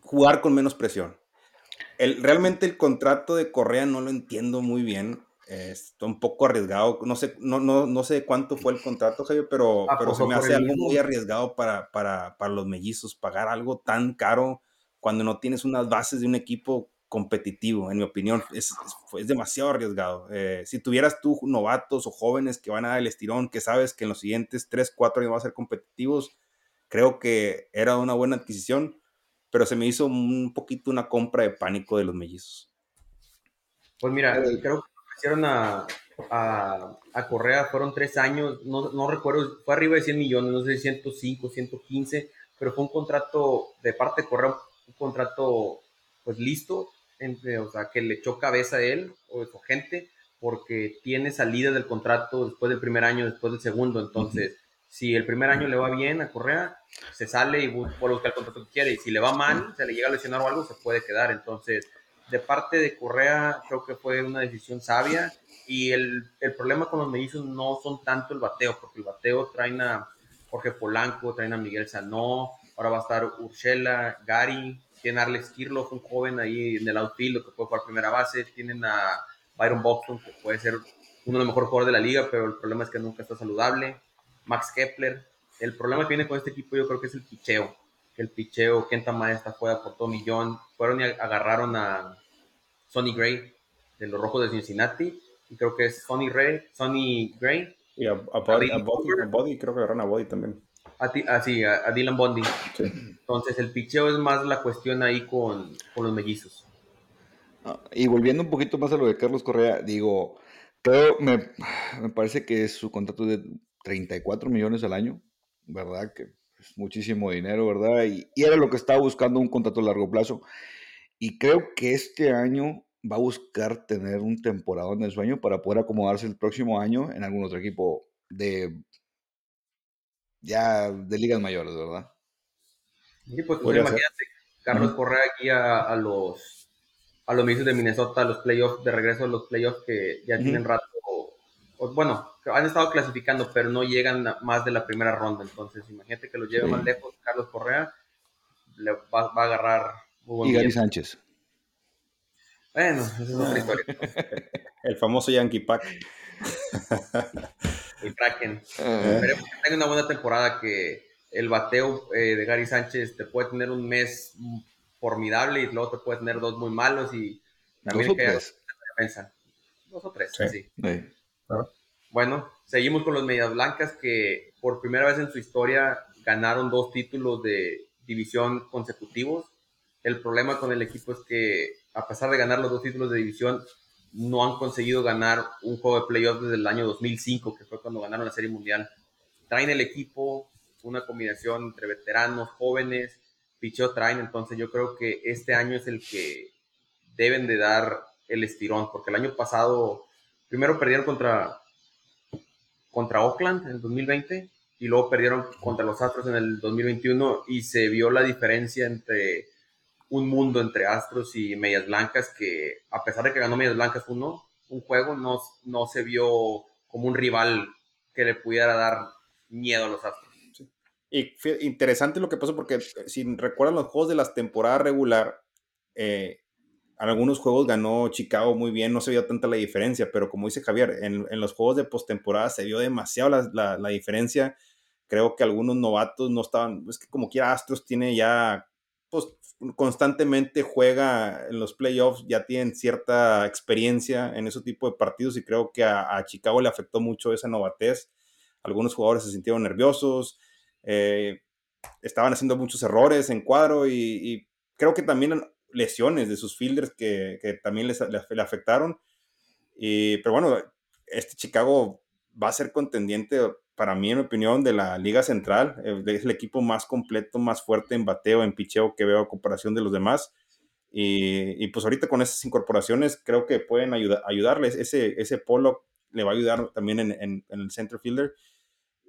jugar con menos presión. El, realmente el contrato de Correa no lo entiendo muy bien. Está un poco arriesgado. No sé, no, no, no sé cuánto fue el contrato, Javier, pero, pero se me hace algo muy arriesgado para, para, para, los mellizos. Pagar algo tan caro cuando no tienes unas bases de un equipo competitivo, en mi opinión, es, es, demasiado arriesgado. Eh, si tuvieras tú novatos o jóvenes que van a dar el estirón, que sabes que en los siguientes 3, 4 años van a ser competitivos, creo que era una buena adquisición, pero se me hizo un poquito una compra de pánico de los mellizos. Pues mira, creo que hicieron a, a, a, Correa, fueron tres años, no, no, recuerdo, fue arriba de 100 millones, no sé, 105, 115, pero fue un contrato de parte de Correa un contrato pues listo, o sea, que le echó cabeza a él o su gente, porque tiene salida del contrato después del primer año, después del segundo. Entonces, si el primer año le va bien a Correa, se sale y puede buscar el contrato que quiere. Y si le va mal, se le llega a lesionar o algo, se puede quedar. Entonces, de parte de Correa, creo que fue una decisión sabia. Y el, el problema con los mellizos no son tanto el bateo, porque el bateo traen a Jorge Polanco, traen a Miguel Sanó, Ahora va a estar Urshela, Gary, tiene a Alex Kirloff, un joven ahí en el outfield que puede jugar primera base. Tienen a Byron Buxton, que puede ser uno de los mejores jugadores de la liga, pero el problema es que nunca está saludable. Max Kepler. El problema que viene con este equipo yo creo que es el picheo. Que el picheo, Kenta Maestra juega por todo millón. Fueron y agarraron a Sonny Gray de los Rojos de Cincinnati. Y creo que es Sonny, Ray, Sonny Gray. Y a, Body, a, Body, creo que agarraron a Body también. A, sí, a, Dylan Bondi. Entonces, el picheo es más la cuestión ahí con, los mellizos. Ah, y volviendo un poquito más a lo de Carlos Correa, digo, pero me, parece que es su contrato de 34 millones al año, ¿verdad? Que es muchísimo dinero, ¿verdad? Y, y, era lo que estaba buscando un contrato a largo plazo. Y creo que este año va a buscar tener un temporada el sueño para poder acomodarse el próximo año en algún otro equipo de ya de ligas mayores, ¿verdad? Sí, pues, imagínate, Carlos Correa aquí a, los a los de Minnesota, a los playoffs, de regreso a los playoffs que ya tienen rato, bueno, han estado clasificando, pero no llegan más de la primera ronda, entonces imagínate que los lleve más lejos Carlos Correa, le va, a agarrar Y Gary Sánchez. Bueno, esa es otra historia. El famoso Yankee Pack. el Kraken. Esperemos que tenga una buena temporada, que el bateo eh, de Gary Sánchez te puede tener un mes formidable y luego te puede tener dos muy malos y también dos o tres. Dos o tres, sí. Bueno, seguimos con los Medias Blancas que por primera vez en su historia ganaron dos títulos de división consecutivos. El problema con el equipo es que a pesar de ganar los dos títulos de división, no han conseguido ganar un juego de playoffs desde el año 2005, que fue cuando ganaron la Serie Mundial. Traen el equipo, una combinación entre veteranos, jóvenes, picheo traen, entonces yo creo que este año es el que deben de dar el estirón, porque el año pasado primero perdieron contra, contra Oakland en el 2020 y luego perdieron contra los Astros en el 2021 y se vio la diferencia entre un mundo entre Astros y Medias Blancas que a pesar de que ganó Medias Blancas uno, un juego no, no se vio como un rival que le pudiera dar miedo a los Astros. Y interesante lo que pasó porque eh, si recuerdan los juegos de la temporada regular, eh, algunos juegos ganó Chicago muy bien, no se vio tanta la diferencia, pero como dice Javier, en, los juegos de postemporada se vio demasiado la, la, diferencia. Creo que algunos novatos no estaban, es que como quiera Astros tiene ya, pues constantemente juega en los playoffs, ya tienen cierta experiencia en ese tipo de partidos y creo que a, Chicago le afectó mucho esa novatez. Algunos jugadores se sintieron nerviosos, eh, estaban haciendo muchos errores en cuadro y, creo que también lesiones de sus fielders que, también les, le afectaron. Y, pero bueno, este Chicago va a ser contendiente, para mí, en mi opinión, de la Liga Central. Eh, es el equipo más completo, más fuerte en bateo, en picheo que veo a comparación de los demás. Y, pues ahorita con esas incorporaciones creo que pueden ayudarles. Ese, ese polo le va a ayudar también en, en el center fielder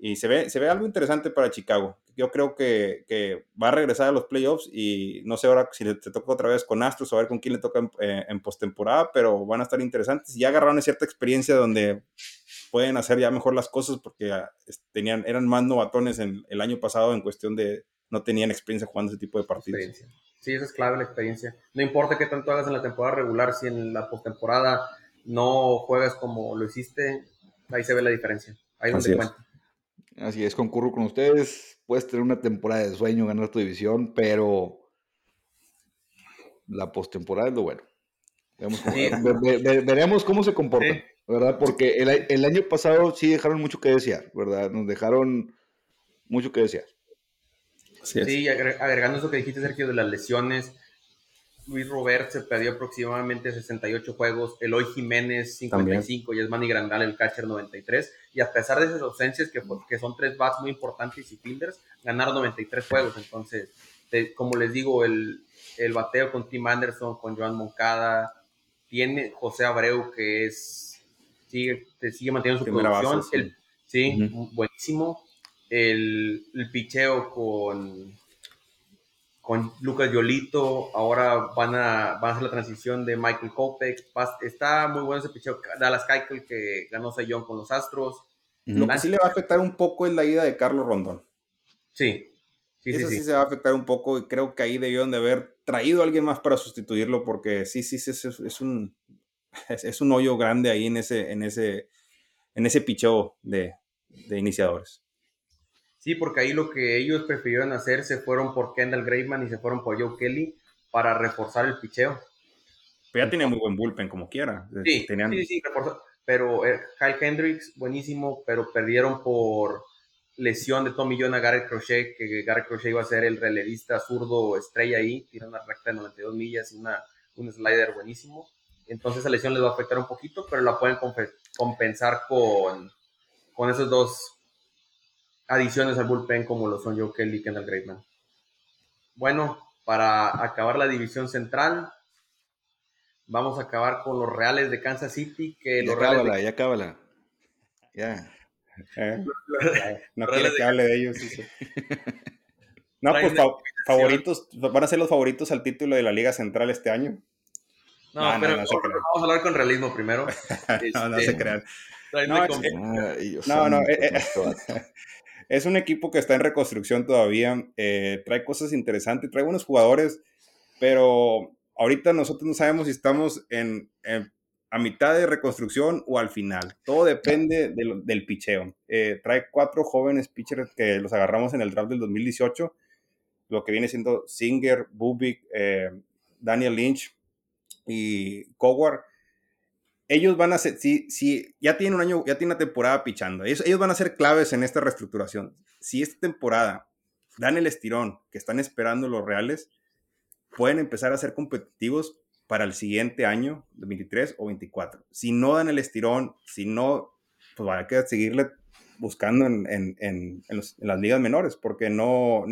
y se ve, se ve algo interesante para Chicago. Yo creo que, que va a regresar a los playoffs y no sé ahora si le, toca otra vez con Astros o a ver con quién le toca en, eh, en postemporada, pero van a estar interesantes. Ya agarraron cierta experiencia donde pueden hacer ya mejor las cosas porque ah, tenían, eran más novatones en, el año pasado en cuestión de no tenían experiencia jugando ese tipo de partidos. Sí, eso es clave la experiencia. No importa qué tanto hagas en la temporada regular, si en la postemporada no juegas como lo hiciste, ahí se ve la diferencia. Ahí donde cuenta. Así es, concurro con ustedes. Puedes tener una temporada de sueño, ganar tu división, pero la postemporada es lo bueno. veremos cómo se comporta, ¿verdad? Porque el, año pasado sí dejaron mucho que desear, ¿verdad? Nos dejaron mucho que desear. Sí, agregando eso que dijiste, Sergio, de las lesiones, Luis Robert se perdió aproximadamente 68 juegos, Eloy Jiménez 55 y es Manny Grandal el catcher 93 y a pesar de esas ausencias que, pues, que son tres bats muy importantes y fielders, ganaron 93 juegos, entonces como les digo, el, el bateo con Tim Anderson, con Joan Moncada, tiene José Abreu que es sigue, sigue manteniendo su producción, sí, buenísimo, el, el picheo con con Lucas Yolito, ahora van a, van a hacer la transición de Michael Kopech, está muy bueno ese picheo, Dallas Keuchel que ganó Sayón con los Astros. Lo que sí le va a afectar un poco es la ida de Carlos Rondón. Sí. sí Eso sí, se va a afectar un poco y creo que ahí debieron de haber traído a alguien más para sustituirlo porque sí, sí, sí es, es un, es, un hoyo grande ahí en ese, en ese, en ese picheo de, de iniciadores. Sí, porque ahí lo que ellos prefirieron hacer se fueron por Kendall Graveman y se fueron por Joe Kelly para reforzar el picheo. Pero ya tenía muy buen bullpen como quiera. Sí, sí, sí, Pero eh, Kyle Hendricks, buenísimo, pero perdieron por lesión de Tommy John a Garrett Crochet, que Garrett Crochet iba a ser el relevista zurdo estrella ahí, tiene una recta de 92 millas y una, un slider buenísimo. Entonces esa lesión les va a afectar un poquito, pero la pueden compensar con, con esos dos adiciones al bullpen como lo son Joe Kelly y Kendall Graveman. Bueno, para acabar la división central, vamos a acabar con los Reales de Kansas City. Que ya cábala, ya cábala. Ya. Eh, no quiere que hable de ellos. No, pues favoritos, van a ser los favoritos al título de la Liga Central este año. No, pero vamos a hablar con realismo primero. no, no se este, crean. No, no, no, es un equipo que está en reconstrucción todavía, eh, trae cosas interesantes, trae buenos jugadores, pero ahorita nosotros no sabemos si estamos en, a mitad de reconstrucción o al final. Todo depende del, del picheo. Eh, trae cuatro jóvenes pitchers que los agarramos en el draft del 2018, lo que viene siendo Singer, Bubik, eh, Daniel Lynch y Coward ellos van a ser, si, si ya tienen un año, ya tiene una temporada pichando, ellos, ellos van a ser claves en esta reestructuración. Si esta temporada dan el estirón que están esperando los Reales, pueden empezar a ser competitivos para el siguiente año, 23 o 24. Si no dan el estirón, si no, pues a que seguirle buscando en, en, en, las ligas menores, porque no,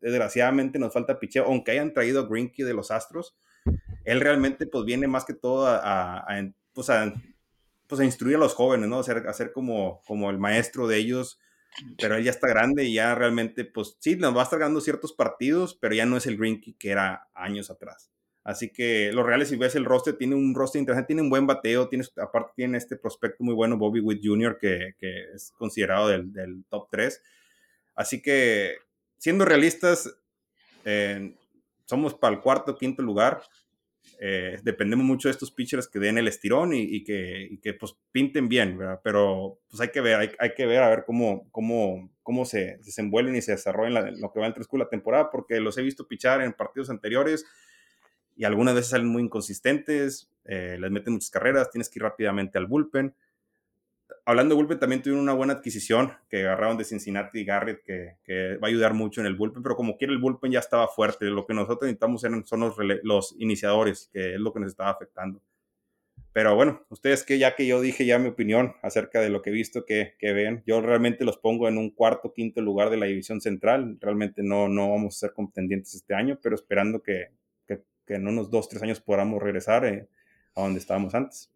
desgraciadamente nos falta picheo, aunque hayan traído a Greenkey de los Astros, él realmente pues viene más que todo a, a, pues a, pues a instruir a los jóvenes, ¿no? Hacer, hacer como, como el maestro de ellos, pero él ya está grande y ya realmente, pues sí, nos va a estar ganando ciertos partidos, pero ya no es el Greenkey que era años atrás. Así que los Reales, si ves el roster, tiene un roster interesante, tiene un buen bateo, tiene, aparte tiene este prospecto muy bueno, Bobby Witt Jr., que, es considerado del, del, top 3. Así que, siendo realistas, eh, somos para el cuarto, quinto lugar. Eh, dependemos mucho de estos pitchers que den el estirón y, que, y que, pues pinten bien. Pero pues hay que ver, hay, que ver a ver cómo, cómo, cómo se desenvuelven y se desarrollan lo que va en transcurso temporada, porque los he visto pichar en partidos anteriores y algunas veces salen muy inconsistentes, eh, les meten muchas carreras, tienes que ir rápidamente al bullpen. Hablando de bullpen, también tuvieron una buena adquisición que agarraron de Cincinnati y Garrett, que, que, va a ayudar mucho en el bullpen, pero como quiera el bullpen ya estaba fuerte. Lo que nosotros necesitamos eran, son los, los iniciadores, que es lo que nos estaba afectando. Pero bueno, ustedes que ya que yo dije ya mi opinión acerca de lo que he visto, que, que ven, yo realmente los pongo en un cuarto, quinto lugar de la división central. Realmente no, no vamos a ser contendientes este año, pero esperando que, que en unos dos, tres años podamos regresar eh, a donde estábamos antes.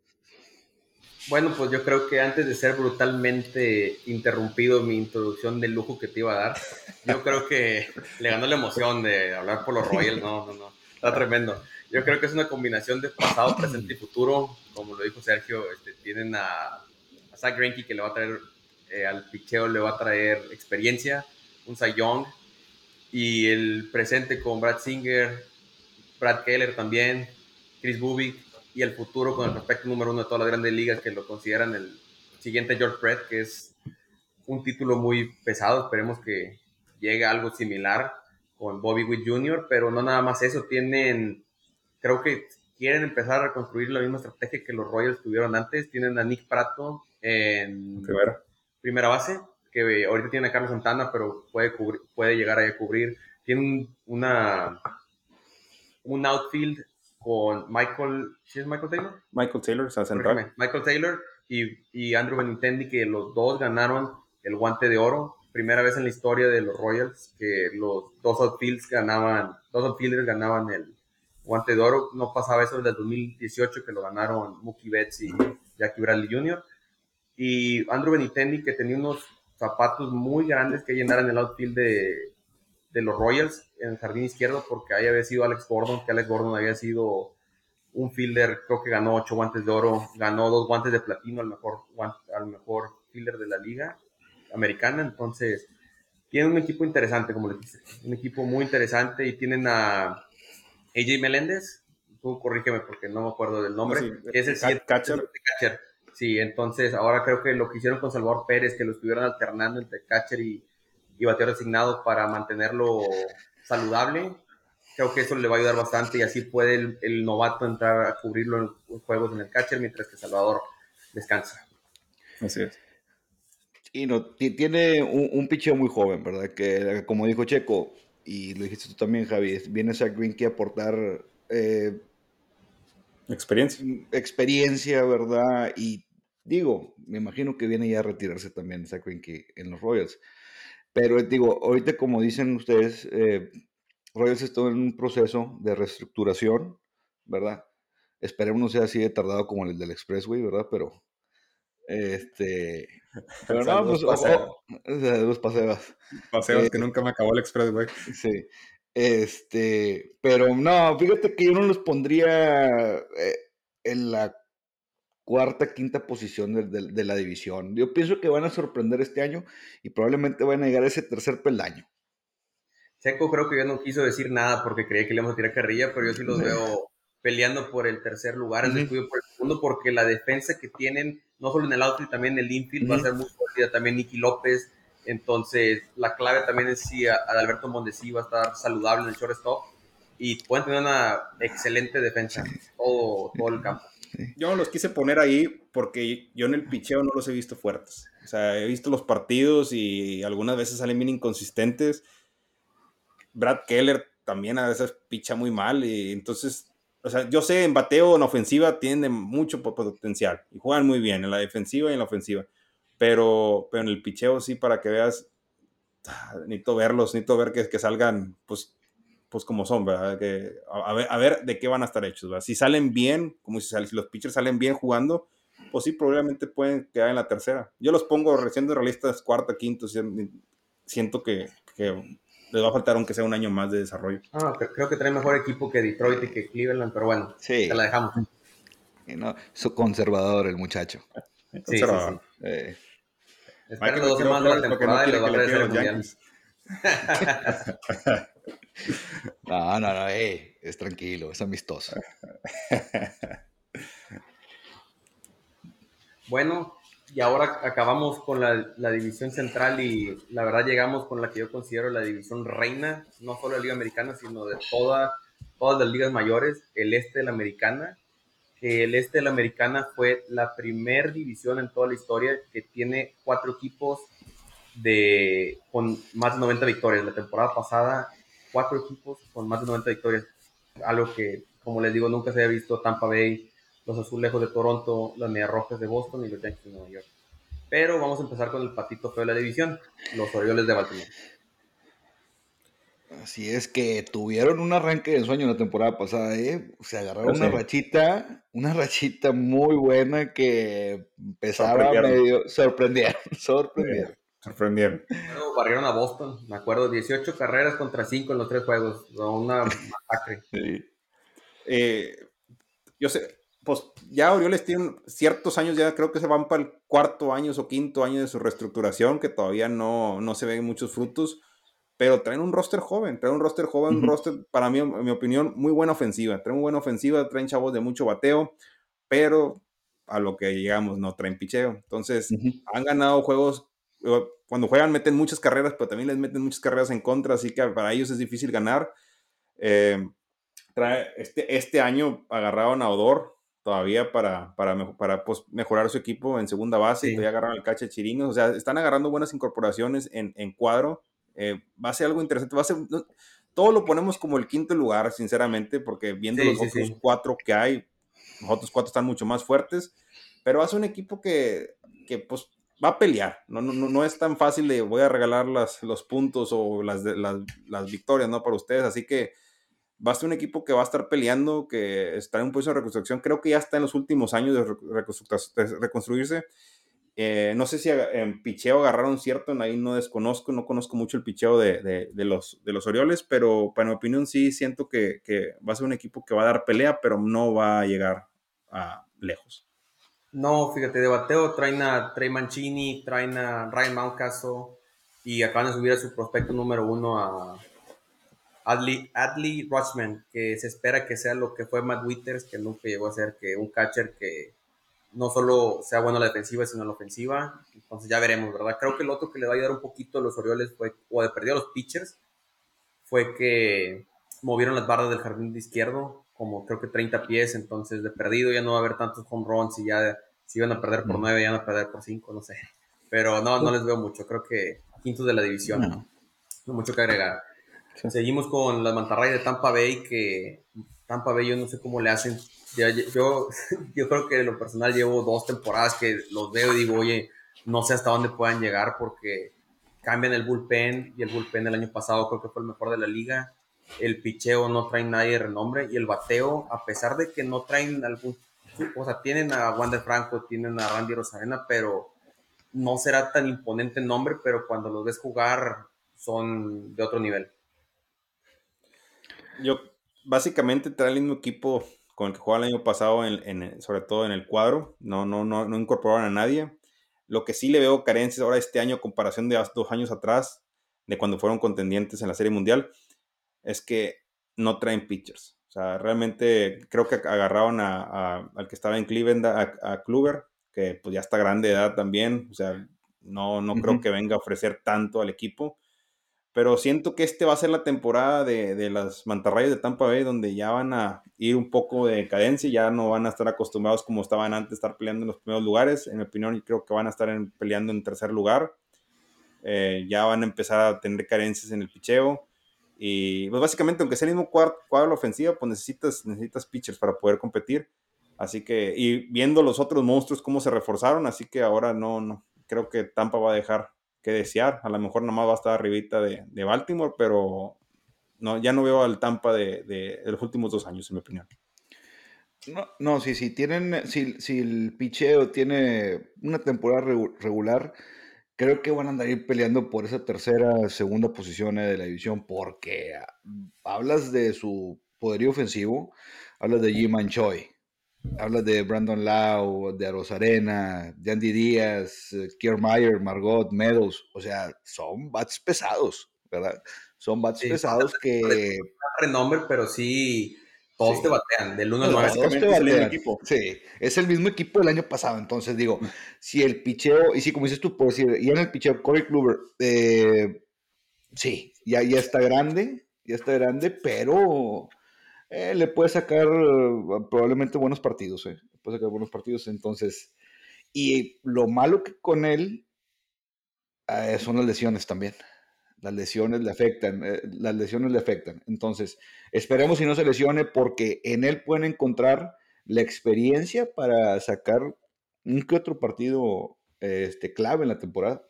Bueno, pues yo creo que antes de ser brutalmente interrumpido mi introducción del lujo que te iba a dar, yo creo que le ganó la emoción de hablar por los Royals. No, no, no. Está tremendo. Yo creo que es una combinación de pasado, presente y futuro. Como lo dijo Sergio, este, tienen a, a Zach Greinke que le va a traer eh, al picheo, le va a traer experiencia, un Cy Young, y el presente con Brad Singer, Brad Keller también, Chris Bubik y el futuro con el prospecto número uno de todas las grandes ligas que lo consideran el siguiente George Brett, que es un título muy pesado. Esperemos que llegue algo similar con Bobby Witt Jr., pero no nada más eso. Tienen, creo que quieren empezar a reconstruir la misma estrategia que los Royals tuvieron antes. Tienen a Nick Prato en primera, primera base, que ahorita tiene a Carlos Santana, pero puede, puede llegar a cubrir. Tiene una un outfield con Michael, ¿sí es Michael Taylor? Michael Taylor, central. Michael Taylor y, y Andrew Benintendi, que los dos ganaron el guante de oro. Primera vez en la historia de los Royals que los dos outfields ganaban, dos outfielders ganaban el guante de oro. No pasaba eso desde el 2018 que lo ganaron Mookie Betts y Jackie Bradley Jr. Y Andrew Benintendi, que tenía unos zapatos muy grandes que llenaran el outfield de, de los Royals en el jardín izquierdo porque ahí había sido Alex Gordon, que Alex Gordon había sido un fielder, creo que ganó ocho guantes de oro, ganó dos guantes de platino al mejor, al mejor fielder de la liga americana, entonces tienen un equipo interesante, como les dije, un equipo muy interesante y tienen a AJ Meléndez, tú corrígeme porque no me acuerdo del nombre, es el catcher. catcher. Sí, entonces ahora creo que lo que hicieron con Salvador Pérez, que lo estuvieron alternando entre catcher y, y bateador designado para mantenerlo saludable. Creo que eso le va a ayudar bastante y así puede el, novato entrar a cubrirlo en juegos en el catcher mientras que Salvador descansa. Así es. Y no, tiene un, un picheo muy joven, ¿verdad? Que como dijo Checo, y lo dijiste tú también, Javi, viene Zach Greinke a aportar eh, experiencia. Experiencia, ¿verdad? Y digo, me imagino que viene ya a retirarse también Zach Greinke en los Royals. Pero digo, ahorita como dicen ustedes, eh, Royals está en un proceso de reestructuración, ¿verdad? Esperemos no sea así de tardado como el del Expressway, ¿verdad? Pero, este... Pero no, pues, paseos. Paseos que eh, nunca me acabó el Expressway. Sí. Este, pero no, fíjate que yo no los pondría eh, en la cuarta, quinta posición de, la división. Yo pienso que van a sorprender este año y probablemente van a llegar a ese tercer peldaño. Seco creo que ya no quiso decir nada porque creía que le íbamos a tirar carrilla, pero yo sí los veo peleando por el tercer lugar, el por el segundo, porque la defensa que tienen, no solo en el outfield, también en el infield, va a ser muy sólida, también Nicky López, entonces la clave también es si Adalberto Mondesi va a estar saludable en el shortstop y pueden tener una excelente defensa todo, todo el campo. Yo los quise poner ahí porque yo en el picheo no los he visto fuertes. O sea, he visto los partidos y algunas veces salen bien inconsistentes. Brad Keller también a veces picha muy mal y entonces, o sea, yo sé, en bateo, en ofensiva, tienen mucho potencial y juegan muy bien en la defensiva y en la ofensiva, pero, pero en el picheo sí, para que veas, ah, necesito verlos, necesito ver que, que salgan, pues, pues como son, ¿verdad? Que, a, ver, a ver de qué van a estar hechos, ¿verdad? Si salen bien, como si, si los pitchers salen bien jugando, pues sí, probablemente pueden quedar en la tercera. Yo los pongo recién de realistas cuarta, quinto, siento que, que les va a faltar aunque sea un año más de desarrollo. Ah, creo que trae mejor equipo que Detroit y que Cleveland, pero bueno, sí. te la dejamos. no, su conservador el muchacho. Sí, conservador. Sí, eh. Espera dos semanas de la temporada y lo va a traer el mundial. No, no, no, es tranquilo, es amistoso. bueno, y ahora acabamos con la, división central y la verdad llegamos con la que yo considero la división reina, no solo de la Liga Americana, sino de toda, todas las ligas mayores, el este de la Americana. El este de la Americana fue la primer división en toda la historia que tiene cuatro equipos de, con más de 90 victorias. La temporada pasada, cuatro equipos con más de 90 victorias. Algo que, como les digo, nunca se había visto Tampa Bay, los Azulejos de Toronto, las Medias Rojas de Boston y los Yankees de Nueva York. Pero vamos a empezar con el patito feo de la división, los Orioles de Baltimore. Así es que tuvieron un arranque de sueño la temporada pasada, ¿eh? Se agarraron una rachita, una rachita muy buena que empezaba medio. Sorprendieron, sorprendieron. Sorprendieron. barrieron a Boston, me acuerdo, 18 carreras contra 5 en los tres juegos, una masacre. Sí. Eh, yo sé, pues ya Orioles tienen ciertos años, ya creo que se van para el cuarto año o quinto año de su reestructuración, que todavía no, no se ven muchos frutos, pero traen un roster joven, traen un roster joven, un roster, para mí, en mi opinión, muy buena ofensiva, traen buena ofensiva, traen chavos de mucho bateo, pero a lo que llegamos no traen picheo. Entonces, han ganado juegos, cuando juegan meten muchas carreras, pero también les meten muchas carreras en contra, así que para ellos es difícil ganar. Eh, trae, este, este año agarraron a Odor, todavía para, para, para pues, mejorar su equipo en segunda base y todavía agarran el cache Chirinos. O sea, están agarrando buenas incorporaciones en, en cuadro. Eh, va a ser algo interesante. Va a ser, todo lo ponemos como el quinto lugar, sinceramente, porque viendo los otros cuatro que hay, los otros cuatro están mucho más fuertes. Pero ser un equipo que, que pues, va a pelear. No, no, no es tan fácil de voy a regalar las, los puntos o las, las, las victorias ¿no? para ustedes. Así que va a ser un equipo que va a estar peleando, que está en un proceso de reconstrucción. Creo que ya está en los últimos años de, reconstruirse. Eh, no sé si en picheo agarraron cierto, ahí no desconozco, no conozco mucho el picheo de, de, los, de los Orioles, pero para mi opinión sí siento que, que, va a ser un equipo que va a dar pelea, pero no va a llegar a lejos. No, fíjate, de bateo traen a Trey Mancini, traen a Ryan Mountcastle y acaban de subir a su prospecto número uno a Adley, Adley Rushman, que se espera que sea lo que fue Matt Witters, que nunca llegó a ser que un catcher que no solo sea bueno en la defensiva, sino en la ofensiva. Entonces ya veremos, ¿verdad? Creo que el otro que le va a ayudar un poquito a los Orioles fue, o de perdió a los pitchers, fue que movieron las barras del jardín de izquierdo, como creo que 30 pies, entonces de perdido ya no va a haber tantos home runs y ya si iban a perder por 9, ya van a perder por 5, no sé. Pero no, no les veo mucho, creo que quintos de la división, no, no mucho que agregar. Seguimos con las mantarrayas de Tampa Bay, que Tampa Bay yo no sé cómo le hacen. yo, yo creo que en lo personal llevo dos temporadas que los veo y digo, oye, no sé hasta dónde puedan llegar porque cambian el bullpen y el bullpen del año pasado creo que fue el mejor de la liga. El picheo no trae nadie de renombre y el bateo, a pesar de que no traen algún, o sea, tienen a Wander Franco, tienen a Randy Rosarena, pero no será tan imponente el nombre, pero cuando los ves jugar son de otro nivel. Yo básicamente trae el mismo equipo con el que jugaba el año pasado, sobre todo en el cuadro. No, no, no, no incorporaron a nadie. Lo que sí le veo carencias ahora este año, comparación de dos años atrás, de cuando fueron contendientes en la Serie Mundial, es que no traen pitchers. O sea, realmente creo que agarraron a, al que estaba en Cleveland, a, a, Kluber, que pues ya está grande de edad también. O sea, no, no creo que venga a ofrecer tanto al equipo pero siento que este va a ser la temporada de, de, las mantarrayas de Tampa Bay, donde ya van a ir un poco de decadencia, ya no van a estar acostumbrados como estaban antes, estar peleando en los primeros lugares. En mi opinión, creo que van a estar peleando en tercer lugar. Eh, ya van a empezar a tener carencias en el picheo. Y pues básicamente, aunque sea el mismo cuadro, cuadro ofensiva, pues necesitas, necesitas pitchers para poder competir. Así que, y viendo los otros monstruos cómo se reforzaron, así que ahora no, no, creo que Tampa va a dejar que desear. A lo mejor nomás va a estar arribita de, de Baltimore, pero no, ya no veo al Tampa de, de, de, los últimos dos años, en mi opinión. No, no si, si, tienen, si, si el picheo tiene una temporada regular, creo que van a andar ir peleando por esa tercera, segunda posición de la división, porque hablas de su poderío ofensivo, hablas de Jim Choi, hablas de Brandon Lau, de Arena, de Andy Díaz, Kiermaier, Margot, Meadows, o sea, son bats pesados, ¿verdad? Son bats sí, pesados que... Renombre, pero sí todos sí. te batean, del 1 al 9. Todos te batean. Es el equipo. Sí, es el mismo equipo del año pasado. Entonces, digo, si el picheo, y si como dices tú, puedes decir, y en el picheo, Corey Kluber, eh, sí, ya, ya está grande, ya está grande, pero eh, le puede sacar uh, probablemente buenos partidos, eh. puede sacar buenos partidos. Entonces, y lo malo que con él eh, son las lesiones también. Las lesiones le afectan, eh, las lesiones le afectan. Entonces, esperemos si no se lesione porque en él pueden encontrar la experiencia para sacar un que otro partido este, clave en la temporada.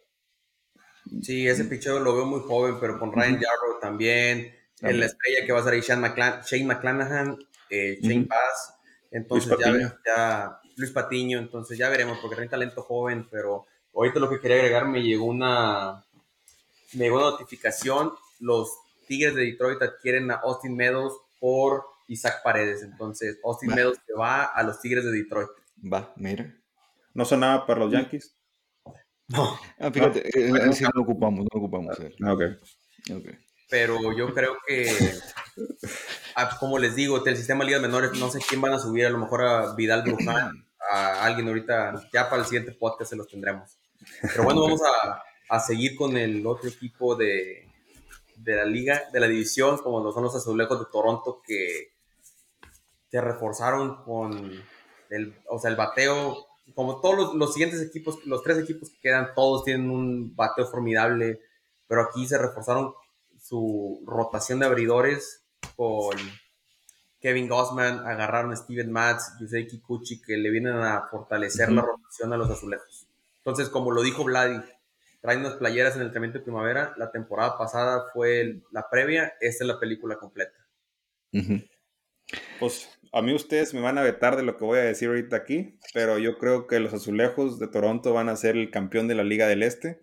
Sí, ese picheo lo veo muy joven, pero con Ryan Yarrow también, en la estrella que va a salir Shane, McClan Shane McClanahan, eh, Shane Paz, entonces Luis ya, ya, Luis Patiño, entonces ya veremos, porque tiene talento joven, pero ahorita lo que quería agregar me llegó una, me llegó una notificación, los Tigres de Detroit adquieren a Austin Meadows por Isaac Paredes. Entonces, Austin va. Meadows se va a los Tigres de Detroit. Va, mira. ¿No son nada para los Yankees? No. Ah, fíjate, no. Eh, sí, no lo ocupamos, no lo ocupamos. Ah, ok. okay. Pero yo creo que, como les digo, del sistema de ligas menores, no sé quién van a subir, a lo mejor a Vidal Bruján, a alguien ahorita, ya para el siguiente podcast se los tendremos. Pero bueno, vamos a, a seguir con el otro equipo de, de, la liga, de la división, como lo son los azulejos de Toronto, que se reforzaron con el, o sea, el bateo, como todos los, los, siguientes equipos, los tres equipos que quedan, todos tienen un bateo formidable, pero aquí se reforzaron su rotación de abridores con Kevin Gossman, agarraron a Steven Matz, Yusei Kikuchi, que le vienen a fortalecer uh -huh. la rotación a los azulejos. Entonces, como lo dijo Vladi, traen unas playeras en el entrenamiento de primavera. La temporada pasada fue el, la previa, esta es la película completa. Uh -huh. Pues a mí ustedes me van a vetar de lo que voy a decir ahorita aquí, pero yo creo que los azulejos de Toronto van a ser el campeón de la Liga del Este.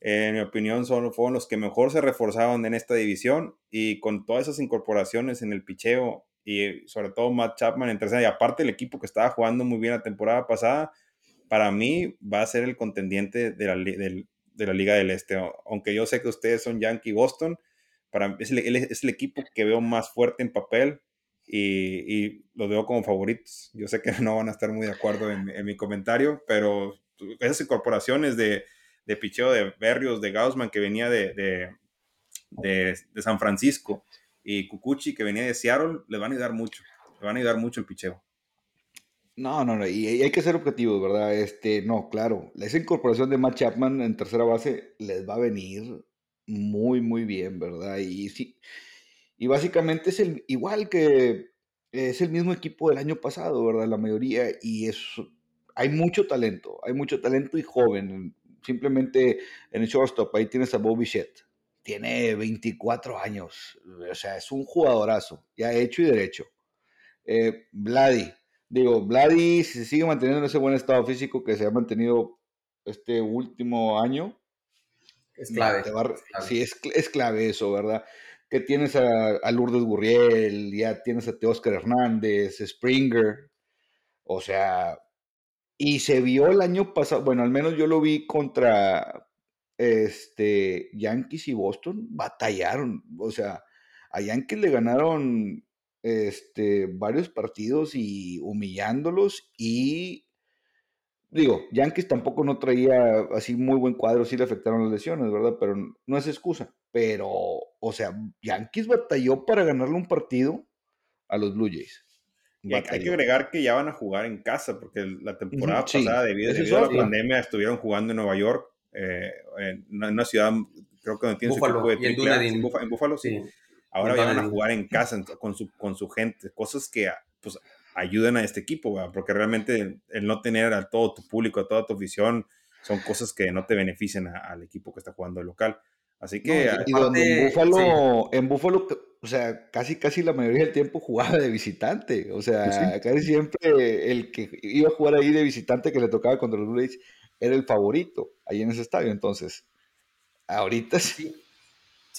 Eh, en mi opinión, son, fueron los que mejor se reforzaron en esta división y con todas esas incorporaciones en el picheo y sobre todo Matt Chapman en tercera y aparte el equipo que estaba jugando muy bien la temporada pasada, para mí va a ser el contendiente de la, del, de la Liga del Este. Aunque yo sé que ustedes son Yankee Boston, para, es, el, es el equipo que veo más fuerte en papel y, y los veo como favoritos. Yo sé que no van a estar muy de acuerdo en, en mi comentario, pero esas incorporaciones de, de picheo de Berrios, de Gaussman, que venía de, de, de, San Francisco, y Cucuchi, que venía de Seattle, le van a ayudar mucho. Le van a ayudar mucho el picheo. No, no, no, y, hay que ser objetivos, ¿verdad? Este, no, claro, esa incorporación de Matt Chapman en tercera base les va a venir muy, muy bien, ¿verdad? Y sí, y básicamente es el, igual que es el mismo equipo del año pasado, ¿verdad? La mayoría, y es, hay mucho talento, hay mucho talento y joven. Simplemente en el shortstop, ahí tienes a Bobby Shett, tiene 24 años, o sea, es un jugadorazo, ya hecho y derecho. Eh, digo, Vladi si se sigue manteniendo en ese buen estado físico que se ha mantenido este último año. Es clave. Va, es clave. Sí, es, es, clave eso, ¿verdad? Que tienes a, a Lourdes Gurriel, ya tienes a Teóscar Hernández, Springer, o sea, y se vio el año pasado, bueno, al menos yo lo vi contra este Yankees y Boston, batallaron, o sea, a Yankees le ganaron este, varios partidos y humillándolos y digo, Yankees tampoco no traía así muy buen cuadro, sí le afectaron las lesiones, ¿verdad? Pero no es excusa. Pero, o sea, Yankees batalló para ganarle un partido a los Blue Jays. Y hay, hay, que agregar que ya van a jugar en casa, porque la temporada uh -huh, pasada, sí. debido, debido a la pandemia, estuvieron jugando en Nueva York, eh, en una ciudad, creo que donde tiene Buffalo, su equipo de y en, en, Búfalo, en Búfalo, sí. sí ahora van a jugar en casa con su, con su gente, cosas que pues ayuden a este equipo, porque realmente el, no tener a todo tu público, a toda tu afición, son cosas que no te benefician al equipo que está jugando el local. Así que... y, donde en Búfalo, en Búfalo, o sea, casi casi la mayoría del tiempo jugaba de visitante. O sea, pues casi siempre el que iba a jugar ahí de visitante que le tocaba contra los Blue era el favorito ahí en ese estadio. Entonces, ahorita sí.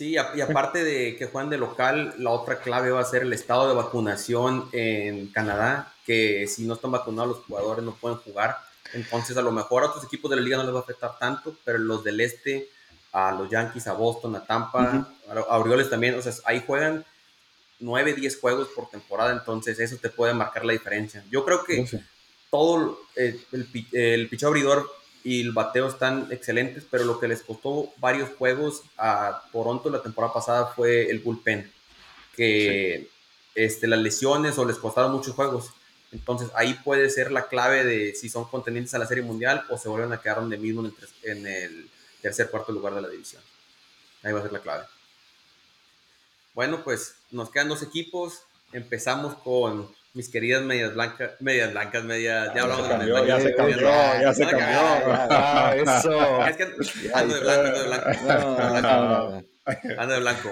Sí, y aparte de que juegan de local, la otra clave va a ser el estado de vacunación en Canadá, que si no están vacunados los jugadores no pueden jugar. Entonces, a lo mejor a otros equipos de la liga no les va a afectar tanto, pero los del este, a los Yankees, a Boston, a Tampa, a Orioles también, o sea, ahí juegan 9, 10 juegos por temporada, entonces eso te puede marcar la diferencia. Yo creo que todo eh, el, el, el abridor y el bateo están excelentes, pero lo que les costó varios juegos a Toronto la temporada pasada fue el bullpen, que este, las lesiones o les costaron muchos juegos. Entonces ahí puede ser la clave de si son contendientes a la Serie Mundial o se vuelven a quedar donde mismo en el, en el tercer, cuarto lugar de la división. Ahí va a ser la clave. Bueno, pues nos quedan dos equipos. Empezamos con mis queridas medias blancas, medias blancas, medias, ya hablamos de Ya se cambió, ya se cambió. eso. Es que ando de blanco, ando de blanco. Ando de blanco.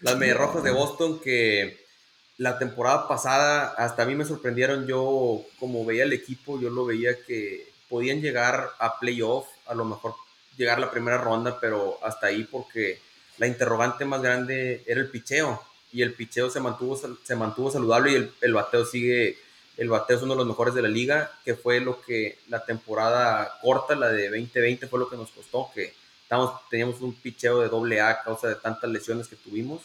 Las medias rojas de Boston que la temporada pasada hasta a mí me sorprendieron. Yo, como veía el equipo, yo lo veía que podían llegar a playoff, a lo mejor llegar a la primera ronda, pero hasta ahí porque la interrogante más grande era el picheo y el picheo se mantuvo, se mantuvo saludable y el, el, bateo sigue, el bateo es uno de los mejores de la liga, que fue lo que la temporada corta, la de 2020, fue lo que nos costó, que estamos, teníamos un picheo de doble A a causa de tantas lesiones que tuvimos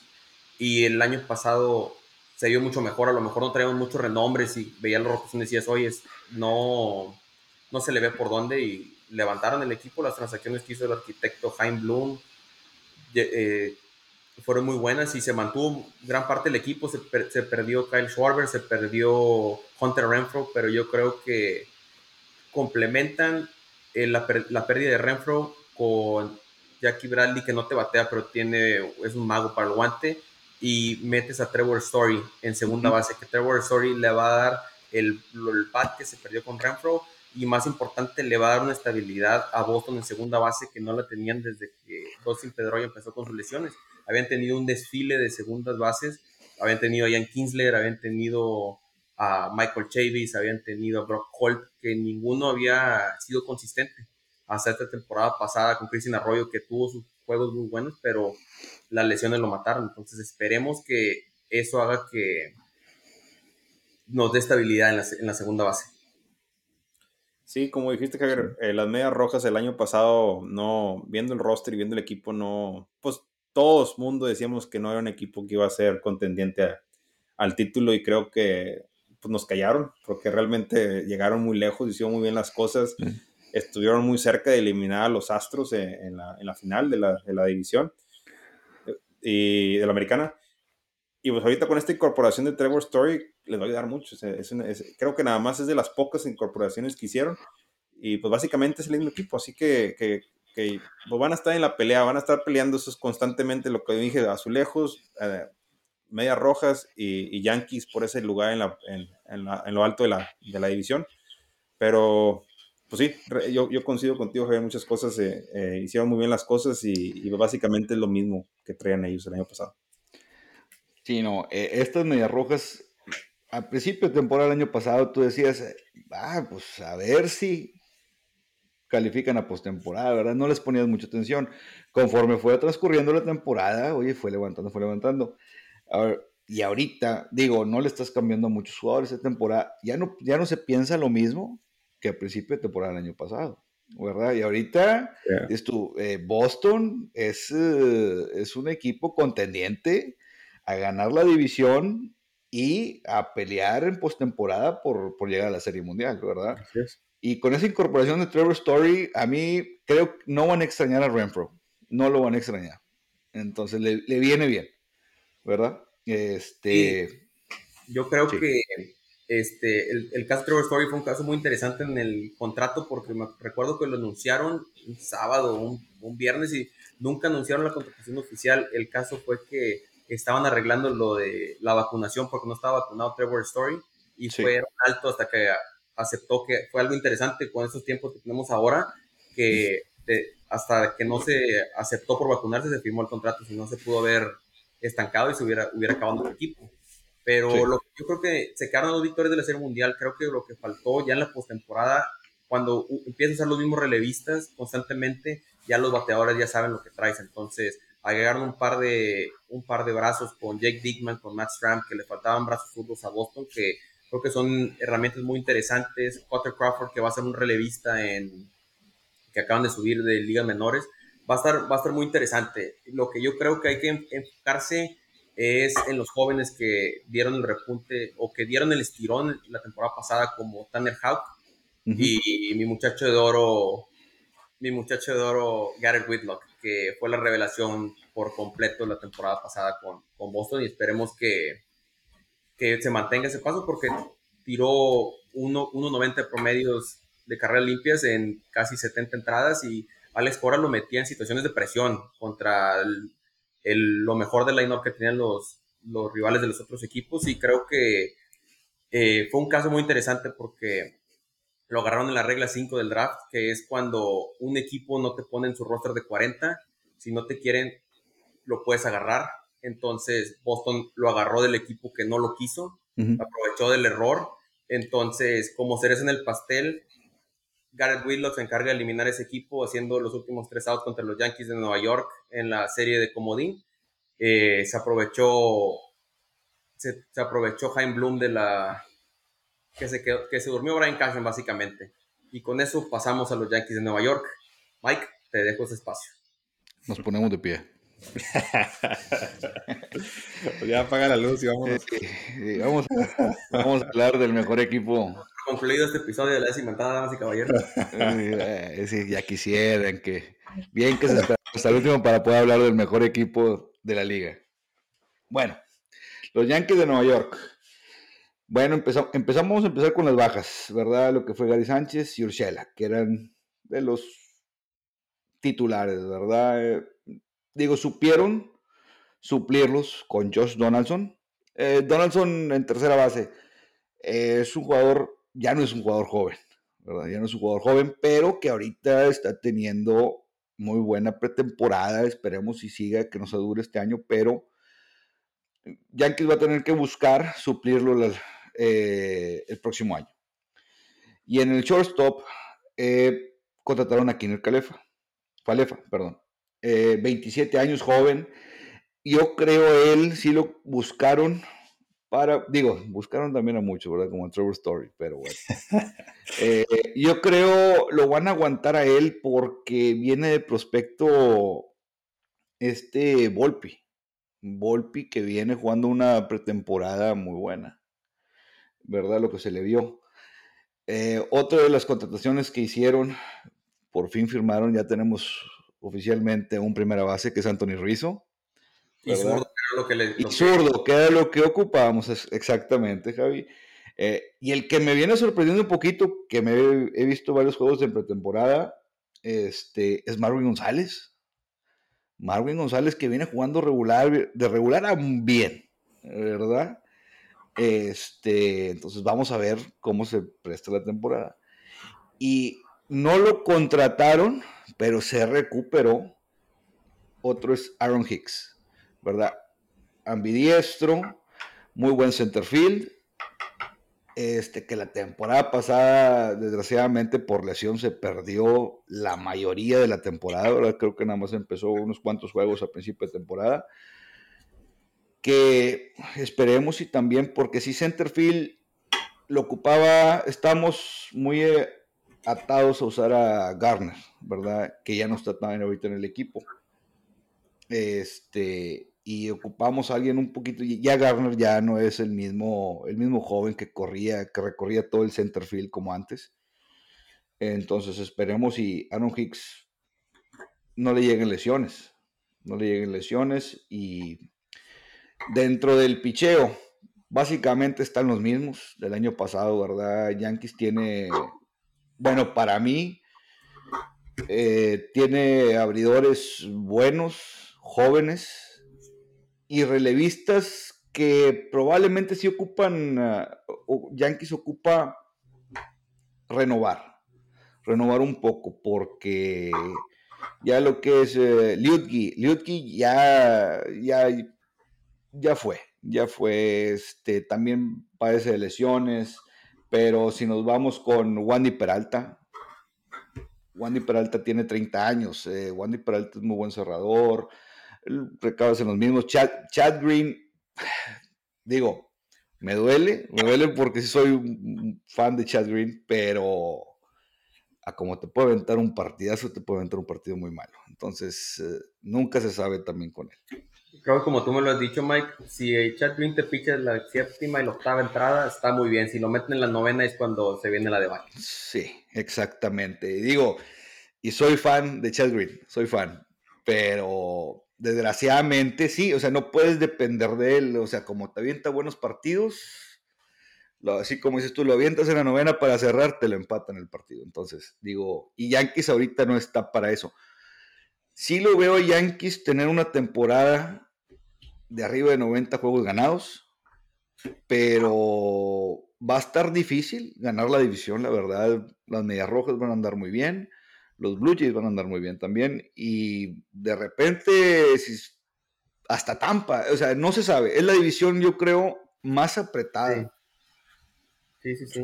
y el año pasado se vio mucho mejor, a lo mejor no traíamos muchos renombres y veía los rojos y decías, oye, no, no se le ve por dónde y levantaron el equipo, las transacciones que hizo el arquitecto Jaime Bloom, eh, fueron muy buenas y se mantuvo gran parte del equipo. Se, perdió Kyle Schwarber, se perdió Hunter Renfro, pero yo creo que complementan eh, la, pérdida de Renfro con Jackie Bradley, que no te batea, pero tiene, es un mago para el guante, y metes a Trevor Story en segunda base, que Trevor Story le va a dar el, el bat que se perdió con Renfro y más importante, le va a dar una estabilidad a Boston en segunda base que no la tenían desde que Dustin Pedroia empezó con sus lesiones. Habían tenido un desfile de segundas bases, habían tenido a Ian Kinsler, habían tenido a Michael Chavis, habían tenido a Brock Holt, que ninguno había sido consistente hasta esta temporada pasada con Cristian Arroyo, que tuvo sus juegos muy buenos, pero las lesiones lo mataron. Entonces esperemos que eso haga que nos dé estabilidad en la, en la segunda base. Sí, como dijiste, Javier, eh, las medias rojas el año pasado, no, viendo el roster y viendo el equipo, no, pues todos mundo decíamos que no era un equipo que iba a ser contendiente al título y creo que pues, nos callaron porque realmente llegaron muy lejos, hicieron muy bien las cosas, estuvieron muy cerca de eliminar a los Astros en, la, en la, final de la, de la división eh, y de la americana. Y pues ahorita con esta incorporación de Trevor Story les va a ayudar mucho. creo que nada más es de las pocas incorporaciones que hicieron. Y pues básicamente es el mismo equipo. Así que, que, que pues van a estar en la pelea, van a estar peleando eso es constantemente lo que dije, azulejos, eh, medias rojas y, Yankees por ese lugar en, lo alto de la, división. Pero pues sí, yo, yo coincido contigo, Javier, muchas cosas, eh, eh, hicieron muy bien las cosas y, y, básicamente es lo mismo que traían ellos el año pasado. Sí, no, eh, estas medias rojas, al principio de temporada del año pasado, tú decías, ah, pues a ver si califican a postemporada, ¿verdad? No les ponías mucha atención. Conforme fue transcurriendo la temporada, oye, fue levantando, fue levantando. y ahorita, digo, no le estás cambiando a muchos jugadores de temporada. Ya no, ya no se piensa lo mismo que al principio de temporada del año pasado, ¿verdad? Y ahorita, es tu, eh, Boston es, eh, es un equipo contendiente a ganar la división y a pelear en postemporada por, por llegar a la Serie Mundial, ¿verdad? Y con esa incorporación de Trevor Story, a mí creo que no van a extrañar a Renfro, no lo van a extrañar. Entonces le, viene bien, ¿verdad? Este, yo creo que este, el, el, caso de Trevor Story fue un caso muy interesante en el contrato porque me recuerdo que lo anunciaron un sábado, un, un viernes y nunca anunciaron la contratación oficial. El caso fue que estaban arreglando lo de la vacunación porque no estaba vacunado Trevor Story y fue alto hasta que aceptó que fue algo interesante con esos tiempos que tenemos ahora, que hasta que no se aceptó por vacunarse se firmó el contrato, si no se pudo ver estancado y se hubiera, hubiera acabado el equipo. Pero lo, yo creo que se quedaron los victorias de la Serie Mundial. Creo que lo que faltó ya en la postemporada, cuando empiezan a ser los mismos relevistas constantemente, ya los bateadores ya saben lo que traes. Entonces, agregaron un par de, un par de brazos con Jake Dickman, con Matt Stram, que le faltaban brazos zurdos a Boston, que creo que son herramientas muy interesantes. Potter Crawford, que va a ser un relevista en que acaban de subir de ligas menores, va a estar, va a estar muy interesante. Lo que yo creo que hay que enfocarse es en los jóvenes que dieron el repunte o que dieron el estirón la temporada pasada como Tanner Houck y, mi muchacho de oro mi muchacho de oro Garrett Whitlock que fue la revelación por completo la temporada pasada con, con Boston y esperemos que, que se mantenga ese paso porque tiró 1.90 promedios de carreras limpias en casi 70 entradas y Alex Cora lo metía en situaciones de presión contra el, lo mejor del line-up que tenían los, los rivales de los otros equipos y creo que eh, fue un caso muy interesante porque lo agarraron en la regla 5 del draft, que es cuando un equipo no te pone en su roster de 40, si no te quieren, lo puedes agarrar. Entonces Boston lo agarró del equipo que no lo quiso, aprovechó del error. Entonces, como cereza en el pastel, Garrett Whitlock se encarga de eliminar ese equipo haciendo los últimos tres outs contra los Yankees de Nueva York en la serie de Comodín. Eh, se aprovechó se, aprovechó Jaime Bloom de la que se, que se durmió Brian Cashman básicamente. Y con eso pasamos a los Yankees de Nueva York. Mike, te dejo ese espacio. Nos ponemos de pie. Ya apaga la luz y vámonos. vamos, vamos a hablar del mejor equipo concluido este episodio de la décima damas y caballeros. sí, ya quisieran que. Bien que se espera hasta el último para poder hablar del mejor equipo de la liga. Bueno, los Yankees de Nueva York. Bueno, empezamos, empezamos a empezar con las bajas, ¿verdad? Lo que fue Gary Sánchez y Urshela, que eran de los titulares, ¿verdad? Digo, supieron suplirlos con Josh Donaldson. Eh, Donaldson en tercera base es un jugador ya no es un jugador joven, ¿verdad? Ya no es un jugador joven, pero que ahorita está teniendo muy buena pretemporada. Esperemos si siga, que no se dure este año, pero Yankees va a tener que buscar suplirlo eh, el próximo año. Y en el shortstop eh, contrataron a Kiner Falefa, perdón. 27 eh, años joven. Yo creo él sí lo buscaron digo, buscaron también a muchos, ¿verdad? Como Trevor Story, pero bueno. Eh, yo creo lo van a aguantar a él porque viene de prospecto este Volpi. Volpi que viene jugando una pretemporada muy buena, ¿verdad? Lo que se le vio. Eh, otra de las contrataciones que hicieron, por fin firmaron, ya tenemos oficialmente un primera base que es Anthony Rizzo. Y zurdo, que le, zurdo, que era lo que ocupábamos exactamente, Javi. Eh, y el que me viene sorprendiendo un poquito, que me he, visto varios juegos de pretemporada, este, es Marvin González. Marvin González que viene jugando regular, de regular a bien, ¿verdad? Este, entonces vamos a ver cómo se presta la temporada. Y no lo contrataron, pero se recuperó. Otro es Aaron Hicks. ¿verdad? Ambidiestro, muy buen centerfield. Este, que la temporada pasada, desgraciadamente por lesión, se perdió la mayoría de la temporada. ¿verdad? Creo que nada más empezó unos cuantos juegos a principio de temporada. Que esperemos y también, porque si centerfield lo ocupaba, estamos muy eh, atados a usar a Garner, ¿verdad? Que ya no está tan ahorita en el equipo. Este, y ocupamos a alguien un poquito, ya Garner ya no es el mismo, el mismo joven que corría, que recorría todo el center field como antes. Entonces esperemos y Aaron Hicks no le lleguen lesiones, no le lleguen lesiones y dentro del picheo, básicamente están los mismos del año pasado, ¿verdad? Yankees tiene, bueno, para mí, eh, tiene abridores buenos, jóvenes, y relevistas que probablemente sí ocupan, ah, Yankees ocupa renovar, renovar un poco, porque ya lo que es uh, Liutki, ya, ya, ya fue, ya fue, este, también padece de lesiones, pero si nos vamos con Wandy Peralta, Wandy Peralta tiene 30 años, eh, Wandy Peralta es muy buen cerrador, recados en los mismos, Chad, Chad Green, digo, me duele, me duele porque sí soy un fan de Chad Green, pero a como te puede aventar un partidazo, te puede aventar un partido muy malo. Entonces, eh, nunca se sabe también con él. Creo que como tú me lo has dicho, Mike, si Green te picha la séptima y la octava entrada, está muy bien. Si lo meten en la novena es cuando se viene la debate. Sí, exactamente. Y digo, y soy fan de Chad Green, soy fan, pero desgraciadamente sí, o sea, no puedes depender de él, o sea, como te avienta buenos partidos, así como dices tú, lo avientas en la novena para cerrar, te lo empatan el partido. Entonces, digo, y Yankees ahorita no está para eso. Sí lo veo a Yankees tener una temporada de arriba de 90 juegos ganados, pero va a estar difícil ganar la división, la verdad. Las Medias Rojas van a andar muy bien, los Blue Jays van a andar muy bien también, y de repente, hasta Tampa, o sea, no se sabe. Es la división, yo creo, más apretada. Sí, sí, sí.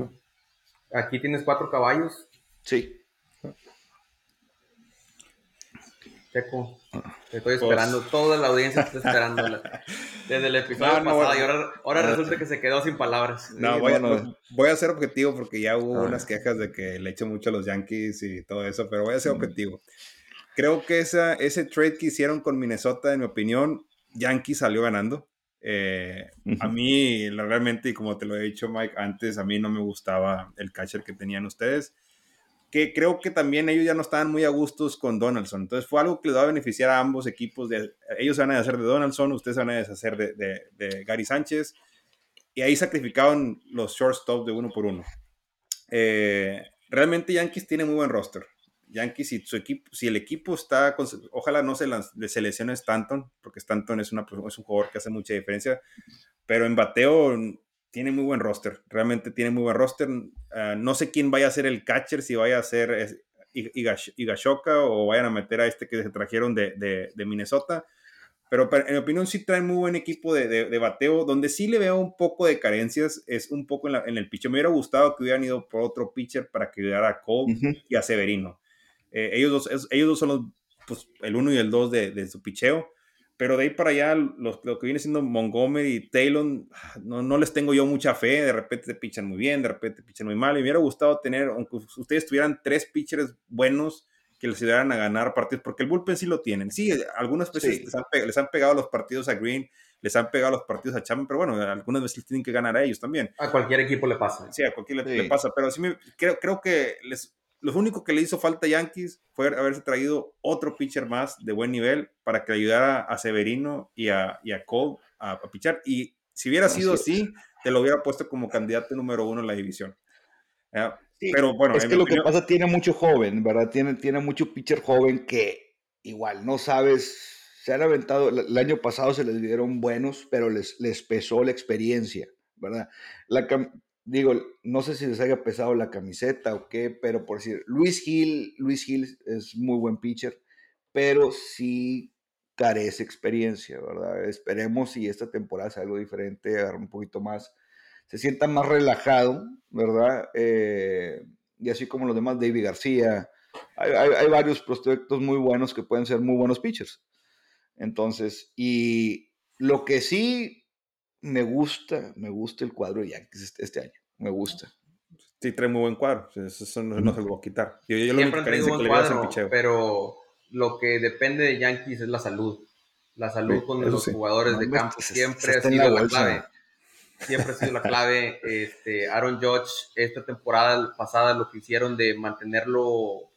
Aquí tienes cuatro caballos. Sí. Checo, te estoy pues, esperando. Toda la audiencia está esperando. Desde el episodio pasado. y ahora, ahora resulta que se quedó sin palabras. No, voy, a, voy, a, ser objetivo porque ya hubo unas quejas de que le echo mucho a los Yankees y todo eso, pero voy a ser objetivo. Creo que esa, ese trade que hicieron con Minnesota, en mi opinión, Yankees salió ganando. Eh, a mí, realmente, y como te lo he dicho, Mike, antes a mí no me gustaba el catcher que tenían ustedes, que creo que también ellos ya no estaban muy a gustos con Donaldson. Entonces fue algo que les va a beneficiar a ambos equipos. De, ellos se van a deshacer de Donaldson, ustedes se van a deshacer de, de, Gary Sánchez. Y ahí sacrificaron los shortstop de uno por uno. Eh, realmente Yankees tiene muy buen roster. Yankees, si, su equipo, si el equipo está, ojalá no se, se lesione Stanton, porque Stanton es, una, es un jugador que hace mucha diferencia, pero en bateo tiene muy buen roster, realmente tiene muy buen roster. Ah, no sé quién vaya a ser el catcher, si vaya a ser Higashoka o vayan a meter a este que se trajeron de, de, Minnesota. Pero en mi opinión sí trae muy buen equipo de, de, bateo. Donde sí le veo un poco de carencias es un poco en, en el pitcher. Me hubiera gustado que hubieran ido por otro pitcher para que ayudara a Cole y a Severino. Eh, ellos, dos, ellos dos son los, pues, el uno y el dos de, de su picheo. Pero de ahí para allá, los, lo que viene siendo Montgomery y Taylor, no, no, les tengo yo mucha fe. De repente pichan muy bien, de repente pichan muy mal. Y me hubiera gustado tener, aunque ustedes tuvieran tres pitchers buenos que les ayudaran a ganar partidos, porque el bullpen sí lo tienen. Sí, algunas veces Les, han les, han pegado los partidos a Green, les han pegado los partidos a Chapman, pero bueno, algunas veces tienen que ganar a ellos también. A cualquier equipo le pasa. Sí, a cualquier equipo le pasa, pero sí me, creo, creo que les, lo único que le hizo falta a Yankees fue haberse traído otro pitcher más de buen nivel para que ayudara a Severino y a, y a Cole a, a pichar. Y si hubiera sido así, te lo hubiera puesto como candidato número uno en la división. pero bueno, es que lo que pasa tiene mucho joven, ¿verdad? Tiene, tiene mucho pitcher joven que igual no sabes. Se han aventado, el año pasado se les dieron buenos, pero les, les pesó la experiencia, ¿verdad? La, digo, no sé si les haya pesado la camiseta o qué, pero por decir, Luis Gil, Luis Gil es muy buen pitcher, pero sí carece experiencia, ¿verdad? Esperemos si esta temporada es algo diferente, agarra un poquito más, se sienta más relajado, ¿verdad? Eh, y así como los demás, David García, hay, hay, varios prospectos muy buenos que pueden ser muy buenos pitchers. Entonces, y lo que sí me gusta, me gusta el cuadro de Yankees este, este año. Me gusta. Sí, trae muy buen cuadro. Eso no, se lo voy a quitar. Yo, yo Siempre lo buen cuadro, pero lo que depende de Yankees es la salud. La salud con los jugadores de campo siempre ha sido la, clave. Siempre ha sido la clave. Este, Aaron Judge, esta temporada pasada, lo que hicieron de mantenerlo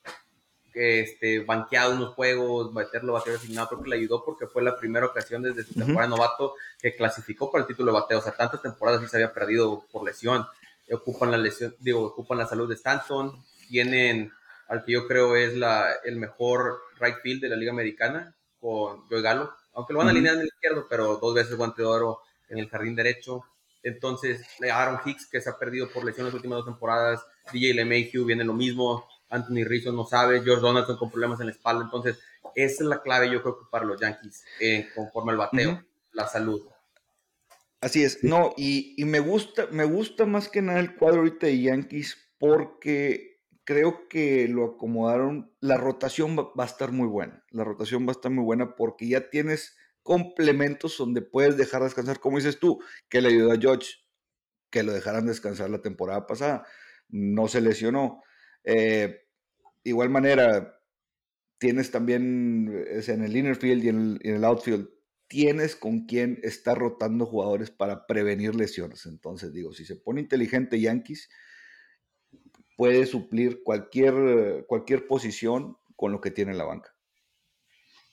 este, banqueado unos juegos, meterlo bateo asignado, creo que le ayudó porque fue la primera ocasión desde su temporada novato que clasificó para el título de bateo. O sea, tantas temporadas sí se había perdido por lesión. Ocupan la lesión, digo, ocupan la salud de Stanton, tienen al que yo creo es la, el mejor right field de la Liga Americana, con Joey Galo, aunque lo van a alinear en el izquierdo, pero dos veces guante de oro en el jardín derecho. Entonces, Aaron Hicks, que se ha perdido por lesión las últimas dos temporadas, DJ LeMahieu viene lo mismo, Anthony Rizzo no sabe, George Donaldson con problemas en la espalda. Entonces, esa es la clave, yo creo que para los Yankees, eh, conforme al bateo, la salud. Así es, no, y, y, me gusta, me gusta más que nada el cuadro ahorita de Yankees porque creo que lo acomodaron, la rotación va, va, a estar muy buena, la rotación va a estar muy buena porque ya tienes complementos donde puedes dejar descansar, como dices tú, que le ayudó a George, que lo dejaran descansar la temporada pasada, no se lesionó. Eh, igual manera, tienes también es en el inner field y en el, en el outfield, tienes con quien estar rotando jugadores para prevenir lesiones. Entonces, digo, si se pone inteligente Yankees, puede suplir cualquier, cualquier posición con lo que tiene en la banca.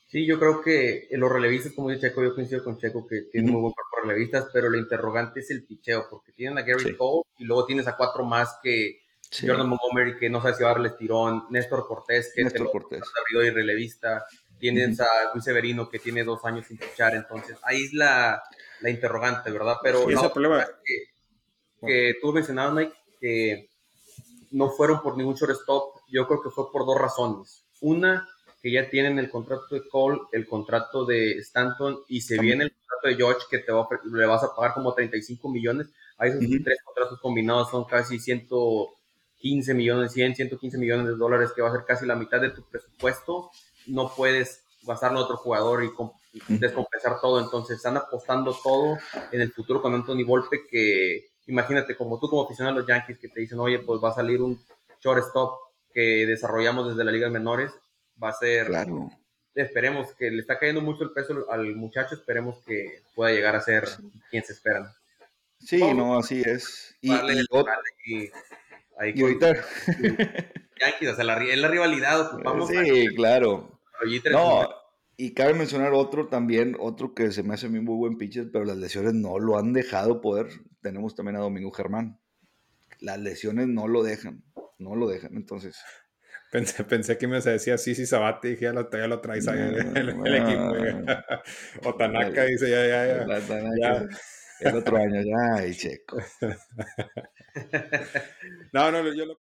Sí, yo creo que los relevistas, como dice Checo, yo coincido con Checo que tiene muy buen cuerpo de relevistas, pero lo interrogante es el picheo, porque tienen a Gary Cole y luego tienes a cuatro más que Jordan Montgomery, que no sabe si va a darle tirón, Néstor Cortés, que Néstor Cortés. es y relevista, tienes a Luis Severino, que tiene dos años sin pichar, entonces ahí es la, la interrogante, ¿verdad? Pero sí, no, ese problema. Que, que tú mencionabas, Mike, que no fueron por ningún shortstop, yo creo que fue por dos razones. Una, que ya tienen el contrato de Cole, el contrato de Stanton y se viene el contrato de George que te va, le vas a pagar como 35 millones. Ahí esos uh -huh. tres contratos combinados son casi 115 millones, 100, 115 millones de dólares, que va a ser casi la mitad de tu presupuesto. No puedes gastarlo a otro jugador y descompensar todo. Entonces están apostando todo en el futuro con Anthony Volpe que imagínate como tú como aficionado a los Yankees que te dicen, oye, pues va a salir un shortstop que desarrollamos desde la Liga de Menores va a ser. Claro. Esperemos que le está cayendo mucho el peso al muchacho, esperemos que pueda llegar a ser quien se esperan. Sí, Vamos. no, así es. Y, vale, y, y, ahí y ahorita. Yankees, o sea, la, es la rivalidad, ocupamos. Sí, claro. No, y cabe mencionar otro también, otro que se me hace a mí muy buen pitcher, pero las lesiones no lo han dejado poder. Tenemos también a Domingo Germán. Las lesiones no lo dejan, no lo dejan, entonces. Pensé, pensé que me decía sí, sí, Sabate, dije, ya lo, ya lo traes ahí en el, el, equipo. o Tanaka dice, ya, ya, ya. El otro año, ya, y checo. no, no, yo lo...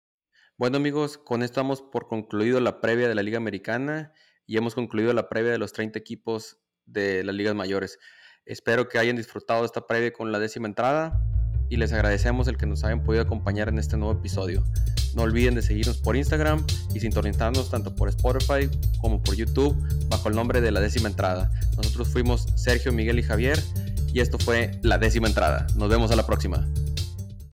Bueno, amigos, con esto damos por concluido la previa de la Liga Americana y hemos concluido la previa de los 30 equipos de las ligas mayores. Espero que hayan disfrutado de esta previa con la décima entrada y les agradecemos el que nos hayan podido acompañar en este nuevo episodio. No olviden de seguirnos por Instagram y sintonizarnos tanto por Spotify como por YouTube bajo el nombre de La Décima Entrada. Nosotros fuimos Sergio, Miguel y Javier y esto fue La Décima Entrada. Nos vemos a la próxima.